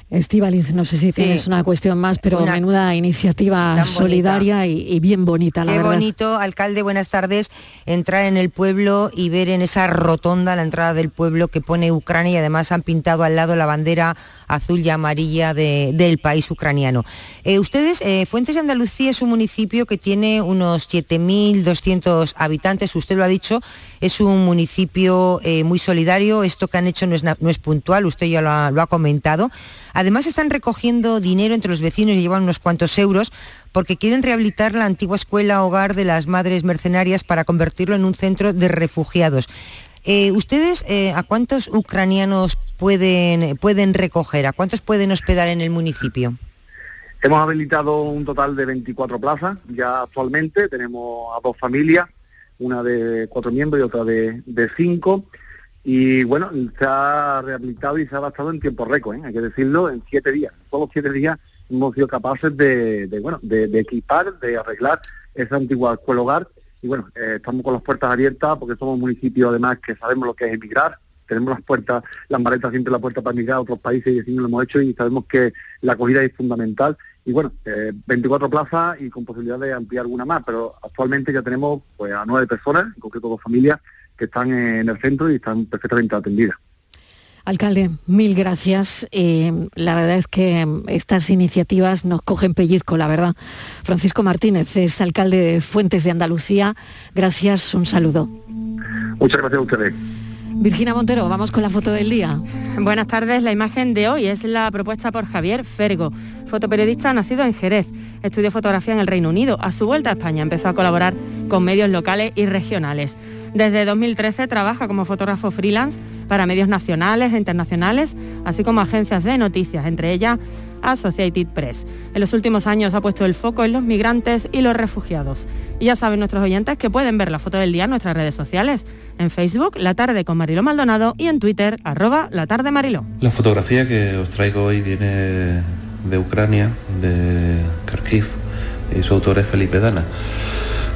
Estivaliz, no sé si tienes una cuestión más, pero menuda iniciativa solidaria y, bien bonita, la Qué verdad. bonito, alcalde, buenas tardes, entrar en el pueblo y ver en esa rotonda la entrada del pueblo que pone Ucrania y además han pintado al lado la bandera azul y amarilla del país ucraniano. Eh, ustedes, eh, Fuentes de Andalucía es un municipio que tiene unos 7.200 habitantes, usted lo ha dicho, es un municipio eh, muy solidario, esto que han hecho no es, no es puntual, usted ya lo ha, lo ha comentado. Además están recogiendo dinero entre los vecinos y llevan unos cuantos euros porque quieren rehabilitar la antigua escuela hogar de las madres mercenarias para convertirlo en un centro de refugiados. Eh, ¿Ustedes eh, a cuántos ucranianos pueden, pueden recoger? ¿A cuántos pueden hospedar en el municipio? Hemos habilitado un total de 24 plazas ya actualmente. Tenemos a dos familias, una de cuatro miembros y otra de, de cinco. Y bueno, se ha rehabilitado y se ha adaptado en tiempo récord, ¿eh? hay que decirlo, en siete días. Solo siete días hemos sido capaces de, bueno, de, equipar, de arreglar esa antigua escuela hogar. Y bueno, eh, estamos con las puertas abiertas porque somos un municipio además que sabemos lo que es emigrar, tenemos las puertas, las maletas siempre la puerta para emigrar a otros países y así lo hemos hecho y sabemos que la acogida es fundamental. Y bueno, eh, 24 plazas y con posibilidad de ampliar alguna más, pero actualmente ya tenemos pues a nueve personas, en concreto dos familias, que están en el centro y están perfectamente atendidas. Alcalde, mil gracias. Eh, la verdad es que estas iniciativas nos cogen pellizco, la verdad. Francisco Martínez es alcalde de Fuentes de Andalucía. Gracias, un saludo. Muchas gracias a ustedes. Virginia Montero, vamos con la foto del día. Buenas tardes, la imagen de hoy es la propuesta por Javier Fergo, fotoperiodista nacido en Jerez. Estudió fotografía en el Reino Unido. A su vuelta a España empezó a colaborar con medios locales y regionales. Desde 2013 trabaja como fotógrafo freelance para medios nacionales e internacionales, así como agencias de noticias, entre ellas Associated Press. En los últimos años ha puesto el foco en los migrantes y los refugiados. Y ya saben nuestros oyentes que pueden ver la foto del día en nuestras redes sociales, en Facebook, La Tarde con Mariló Maldonado y en Twitter, arroba La Tarde Mariló. La fotografía que os traigo hoy viene de Ucrania, de Kharkiv, y su autor es Felipe Dana.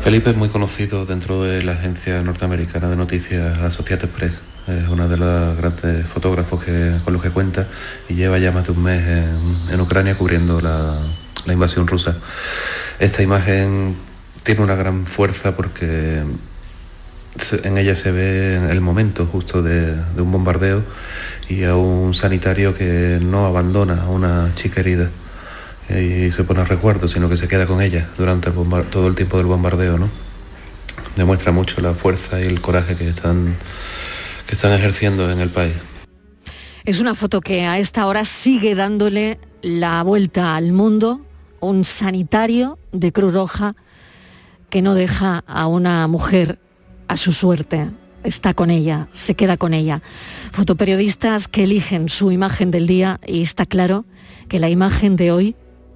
Felipe es muy conocido dentro de la agencia norteamericana de noticias Associated Press. Es uno de los grandes fotógrafos que, con los que cuenta y lleva ya más de un mes en, Ucrania cubriendo la, la, invasión rusa. Esta imagen tiene una gran fuerza porque en ella se ve el momento justo de, de un bombardeo y a un sanitario que no abandona a una chica herida y se pone a recuerdo, sino que se queda con ella durante el todo el tiempo del bombardeo, ¿no? Demuestra mucho la fuerza y el coraje que están, que están ejerciendo en el país. Es una foto que a esta hora sigue dándole la vuelta al mundo, un sanitario de Cruz Roja que no deja a una mujer a su suerte, está con ella, se queda con ella. Fotoperiodistas que eligen su imagen del día y está claro que la imagen de hoy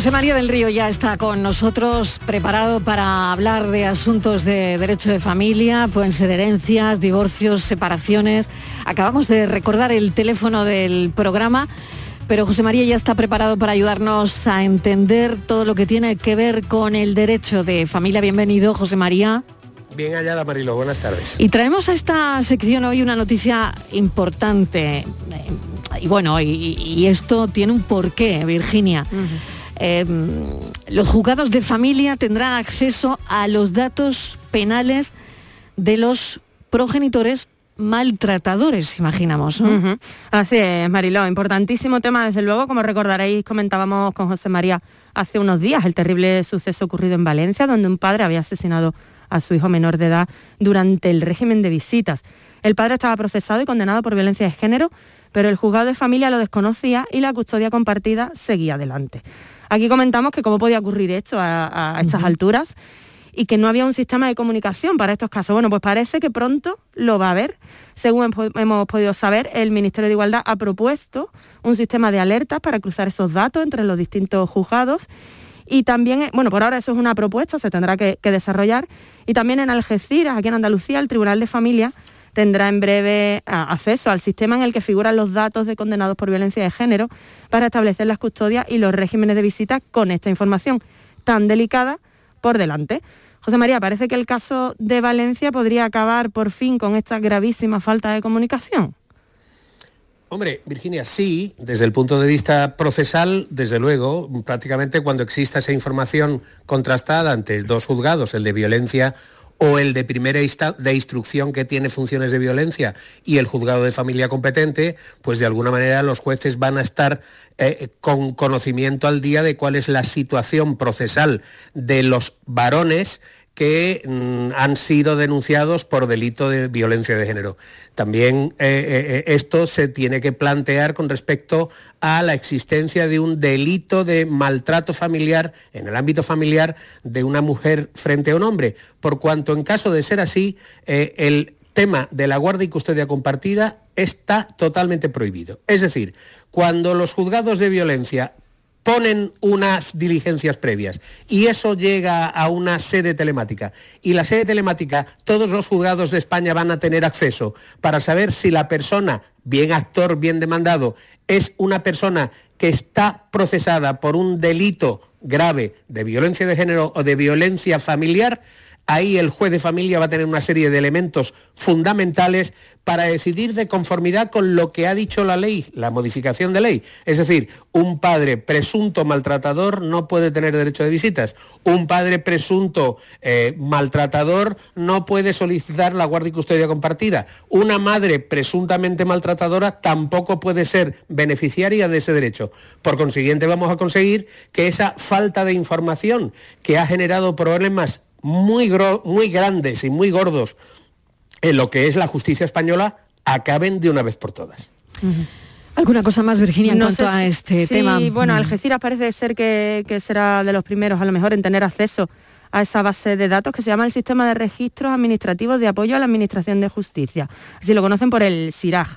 José María del Río ya está con nosotros, preparado para hablar de asuntos de derecho de familia, pueden ser herencias, divorcios, separaciones. Acabamos de recordar el teléfono del programa, pero José María ya está preparado para ayudarnos a entender todo lo que tiene que ver con el derecho de familia. Bienvenido, José María. Bien hallada, Marilo. Buenas tardes. Y traemos a esta sección hoy una noticia importante. Y bueno, y, y esto tiene un porqué, Virginia. Eh, los juzgados de familia tendrán acceso a los datos penales de los progenitores maltratadores, imaginamos. Así es, Mariló. Importantísimo tema, desde luego. Como recordaréis, comentábamos con José María hace unos días el terrible suceso ocurrido en Valencia, donde un padre había asesinado a su hijo menor de edad durante el régimen de visitas. El padre estaba procesado y condenado por violencia de género, pero el juzgado de familia lo desconocía y la custodia compartida seguía adelante. Aquí comentamos que cómo podía ocurrir esto a, a estas alturas y que no había un sistema de comunicación para estos casos. Bueno, pues parece que pronto lo va a haber. Según hemos- podido saber, el Ministerio de Igualdad ha propuesto un sistema de alertas para cruzar esos datos entre los distintos juzgados. Y también, eh, bueno, por ahora eso es una propuesta, se tendrá que, que desarrollar. Y también en Algeciras, aquí en Andalucía, el Tribunal de Familia tendrá en breve acceso al sistema en el que figuran los datos de condenados por violencia de género para establecer las custodias y los regímenes de visita con esta información tan delicada por delante. José María, parece que el caso de Valencia podría acabar por fin con esta gravísima falta de comunicación. Hombre, Virginia, sí, desde el punto de vista procesal, desde luego, prácticamente cuando exista esa información contrastada ante dos juzgados, el de violencia o el de primera de instrucción que tiene funciones de violencia y el juzgado de familia competente, pues de alguna manera los jueces van a estar eh, con conocimiento al día de cuál es la situación procesal de los varones que mm, han sido denunciados por delito de violencia de género. También eh, eh, eh, esto se tiene que plantear con respecto a la existencia de un delito de maltrato familiar en el ámbito familiar de una mujer frente a un hombre, por cuanto en caso de ser así, el tema de la guardia y custodia compartida está totalmente prohibido. Es decir, cuando los juzgados de violencia ponen unas diligencias previas. Y eso llega a una sede telemática. Y la sede telemática todos los juzgados de España van a tener acceso para saber si la persona, bien actor, bien demandado, es una persona que está procesada por un delito grave de violencia de género o de violencia familiar, ahí el juez de familia va a tener una serie de elementos fundamentales para decidir de conformidad con lo que ha dicho la ley, la modificación de ley. Es decir, un padre presunto maltratador no puede tener derecho de visitas. Un padre presunto eh, maltratador no puede solicitar la guardia y custodia compartida. Una madre presuntamente maltratadora tampoco puede ser beneficiaria de ese derecho. Por consiguiente, vamos a conseguir que esa falta de información que ha generado problemas muy, muy grandes y muy gordos en lo que es la justicia española acaben de una vez por todas. ¿Alguna cosa más, Virginia, en No cuanto a este sí, tema? bueno, Mm. Algeciras parece ser que, que será de los primeros, a lo mejor, en tener acceso a esa base de datos que se llama el Sistema de Registros Administrativos de Apoyo a la Administración de Justicia. Así lo conocen por el SIRAG.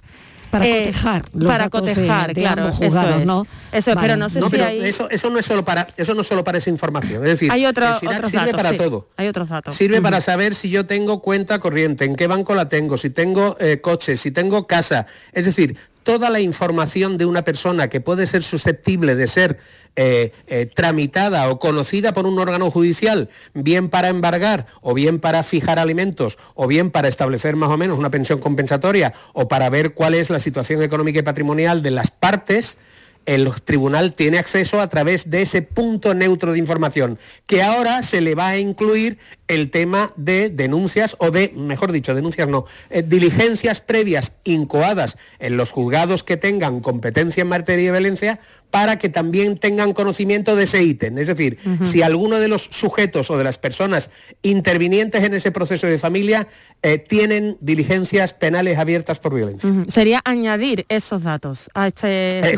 Para Eh, cotejar los para datos cotejar, de claro, ambos eso es. ¿no? Eso es, Vale. pero no sé No, si pero hay... eso, eso no es solo para eso no es solo para esa información. Es decir, hay otro- el otros sirve datos, para sí, todo. Hay otros datos. Sirve para saber si yo tengo cuenta corriente, en qué banco la tengo, si tengo eh, coche, si tengo casa. Es decir, toda la información de una persona que puede ser susceptible de ser eh, eh, tramitada o conocida por un órgano judicial, bien para embargar o bien para fijar alimentos o bien para establecer más o menos una pensión compensatoria o para ver cuál es la situación económica y patrimonial de las partes, el tribunal tiene acceso a través de ese punto neutro de información, que ahora se le va a incluir el tema de denuncias o de, mejor dicho, denuncias no, eh, diligencias previas incoadas en los juzgados que tengan competencia en materia de violencia para que también tengan conocimiento de ese ítem. Es decir, si alguno de los sujetos o de las personas intervinientes en ese proceso de familia eh, tienen diligencias penales abiertas por violencia. Sería añadir esos datos a este Eh, sistema.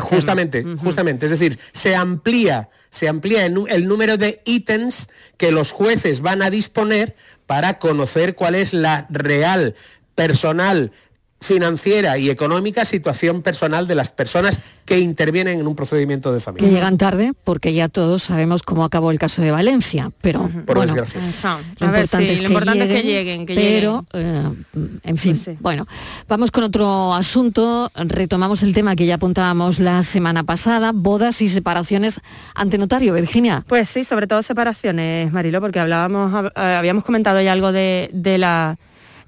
Justamente, justamente. Es decir, se amplía, se amplía el, el número de ítems que los jueces van a disponer para conocer cuál es la real, personal, financiera y económica situación personal de las personas que intervienen en un procedimiento de Que familia. llegan tarde porque ya todos sabemos cómo acabó el caso de Valencia, pero Por bueno, desgracia. lo importante, sí, es, lo que importante es que lleguen, que pero eh, en fin, bueno, vamos con otro asunto, retomamos el tema que ya apuntábamos la semana pasada, bodas y separaciones ante notario, Virginia. Pues sí, sobre todo separaciones, Marilo, porque hablábamos, hab- eh, habíamos comentado ya algo de, de la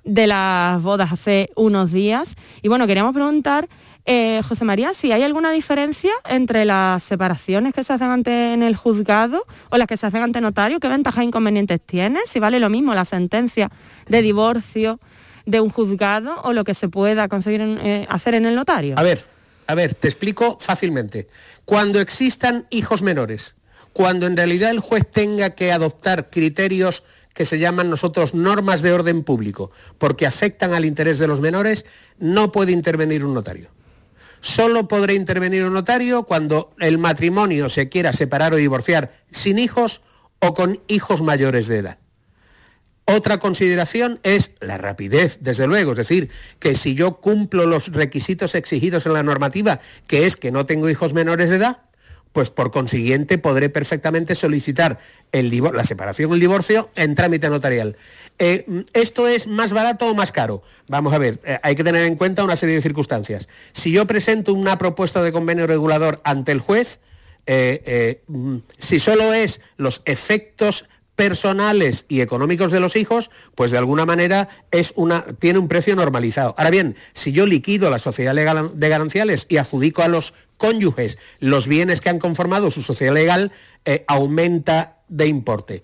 de las bodas hace unos días. Y bueno, queríamos preguntar, eh, José María, si hay alguna diferencia entre las separaciones que se hacen ante en el juzgado o las que se hacen ante notario, qué ventajas e inconvenientes tiene, si vale lo mismo la sentencia de divorcio de un juzgado o lo que se pueda conseguir eh, hacer en el notario. A ver, a ver, te explico fácilmente. Cuando existan hijos menores, cuando en realidad el juez tenga que adoptar criterios que se llaman nosotros normas de orden público, porque afectan al interés de los menores, no puede intervenir un notario. Solo podrá intervenir un notario cuando el matrimonio se quiera separar o divorciar sin hijos o con hijos mayores de edad. Otra consideración es la rapidez, desde luego, es decir, que si yo cumplo los requisitos exigidos en la normativa, que es que no tengo hijos menores de edad, pues por consiguiente podré perfectamente solicitar el la separación o el divorcio en trámite notarial. Eh, ¿Esto es más barato o más caro? Vamos a ver, eh, hay que tener en cuenta una serie de circunstancias. Si yo presento una propuesta de convenio regulador ante el juez, eh, mm, si solo es los efectos personales y económicos de los hijos, pues de alguna manera es una, tiene un precio normalizado. Ahora bien, si yo liquido la sociedad legal de gananciales y adjudico a los cónyuges los bienes que han conformado su sociedad legal, eh, aumenta de importe.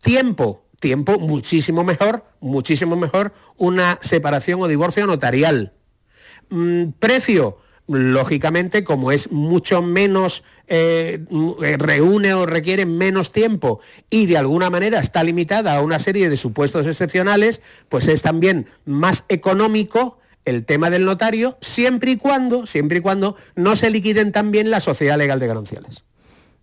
Tiempo, tiempo muchísimo mejor, muchísimo mejor una separación o divorcio notarial. Mm, precio, lógicamente, como es mucho menos, eh, eh, reúne o requiere menos tiempo y de alguna manera está limitada a una serie de supuestos excepcionales, pues es también más económico el tema del notario, siempre y cuando, siempre y cuando no se liquiden también la sociedad legal de gananciales.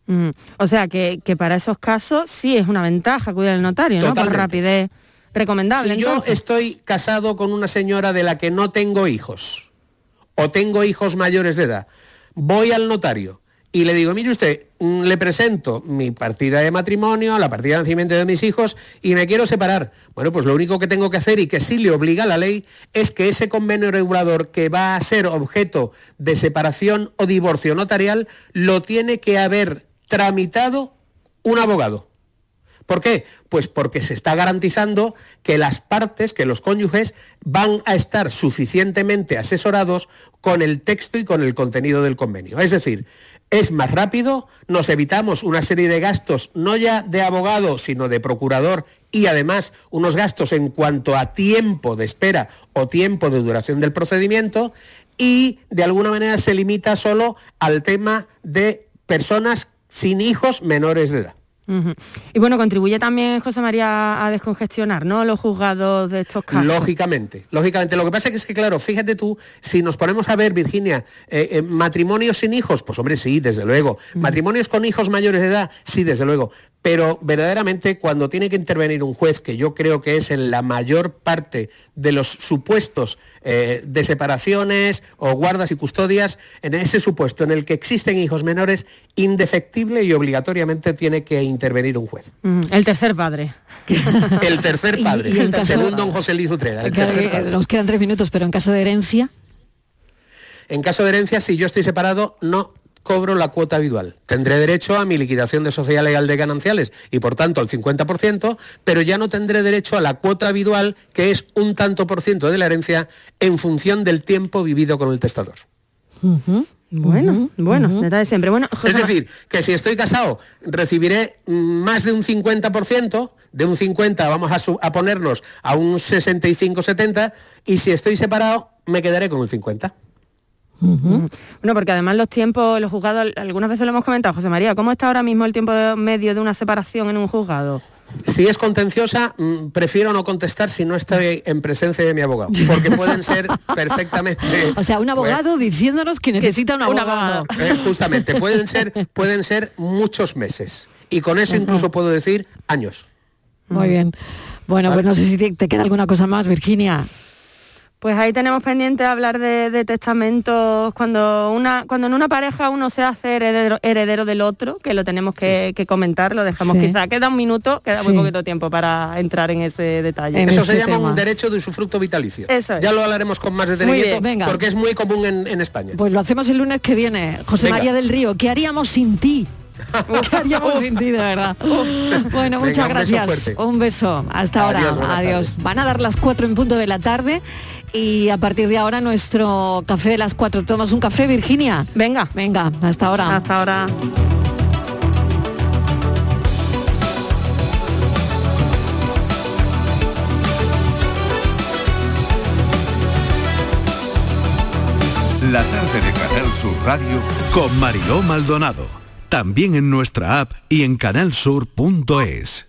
Mm, O sea, que, que para esos casos sí es una ventaja acudir al notario, ¿no? Por Totalmente. rapidez recomendable. Si yo estoy casado con una señora de la que no tengo hijos, o tengo hijos mayores de edad, voy al notario y le digo, mire usted, mm, le presento mi partida de matrimonio, la partida de nacimiento de mis hijos y me quiero separar. Bueno, pues lo único que tengo que hacer y que sí le obliga la ley es que ese convenio regulador que va a ser objeto de separación o divorcio notarial lo tiene que haber tramitado un abogado. ¿Por qué? Pues porque se está garantizando que las partes, que los cónyuges, van a estar suficientemente asesorados con el texto y con el contenido del convenio. Es decir, es más rápido, nos evitamos una serie de gastos, no ya de abogado, sino de procurador, y además unos gastos en cuanto a tiempo de espera o tiempo de duración del procedimiento, y de alguna manera se limita solo al tema de personas sin hijos menores de edad. Y bueno, contribuye también José María a descongestionar, ¿no? Los juzgados de estos casos. Lógicamente, lógicamente. Lo que pasa es que, claro, fíjate tú, si nos ponemos a ver, Virginia, eh, eh, matrimonios sin hijos, pues hombre, sí, desde luego. Matrimonios con hijos mayores de edad, sí, desde luego. Pero verdaderamente cuando tiene que intervenir un juez, que yo creo que es en la mayor parte de los supuestos eh, de separaciones o guardas y custodias, en ese supuesto en el que existen hijos menores, indefectible y obligatoriamente tiene que intervenir un juez. Ujú. El tercer padre. El tercer padre, Y- y en caso- según don José Luis Utrera. el que padre. nos quedan tres minutos, pero en caso de herencia, En caso de herencia, si yo estoy separado, no cobro la cuota habitual. Tendré derecho a mi liquidación de sociedad legal de gananciales y por tanto al 50%, pero ya no tendré derecho a la cuota habitual, que es un tanto por ciento de la herencia en función del tiempo vivido con el testador. Bueno, bueno, detalle siempre. Bueno, José Es decir, que si estoy casado, recibiré más de un 50%, de un 50 vamos a, su- a ponernos a un 65-70, y si estoy separado, me quedaré con el 50. Bueno, porque además los tiempos, los juzgados, algunas veces lo hemos comentado, José María, ¿cómo está ahora mismo el tiempo de- medio de una separación en un juzgado? Si es contenciosa, mm, prefiero no contestar si no estoy en presencia de mi abogado, porque pueden ser perfectamente... o sea, un abogado diciéndonos que necesita un abogado. Eh, justamente, pueden ser, pueden ser muchos meses. Y con eso incluso puedo decir años. Muy bien. Bueno, pues no sé si te, te queda alguna cosa más, Virginia. Pues ahí tenemos pendiente hablar de, de testamentos cuando una cuando en una pareja uno se hace heredero, heredero del otro, que lo tenemos que, que comentar, lo dejamos Sí. quizá, queda un minuto, queda muy Sí. poquito tiempo para entrar en ese detalle. Eso se llama un derecho de usufructo vitalicio. Eso es. Ya lo hablaremos con más Muy detenimiento venga. porque es muy común en, en España. Pues lo hacemos el lunes que viene. José Venga. María del Río, ¿qué haríamos sin ti? ¿Qué haríamos sin ti, de verdad? Bueno, Venga, muchas un gracias. Un beso. Hasta ahora. Adiós. Van a dar las 4 en punto de la tarde y a partir de ahora nuestro café de las 4. ¿Tomas un café, Virginia? Venga. Venga, hasta ahora. Hasta ahora. La tarde de Canal Sur Radio con Mariló Maldonado. También en nuestra app y en canalsur.es.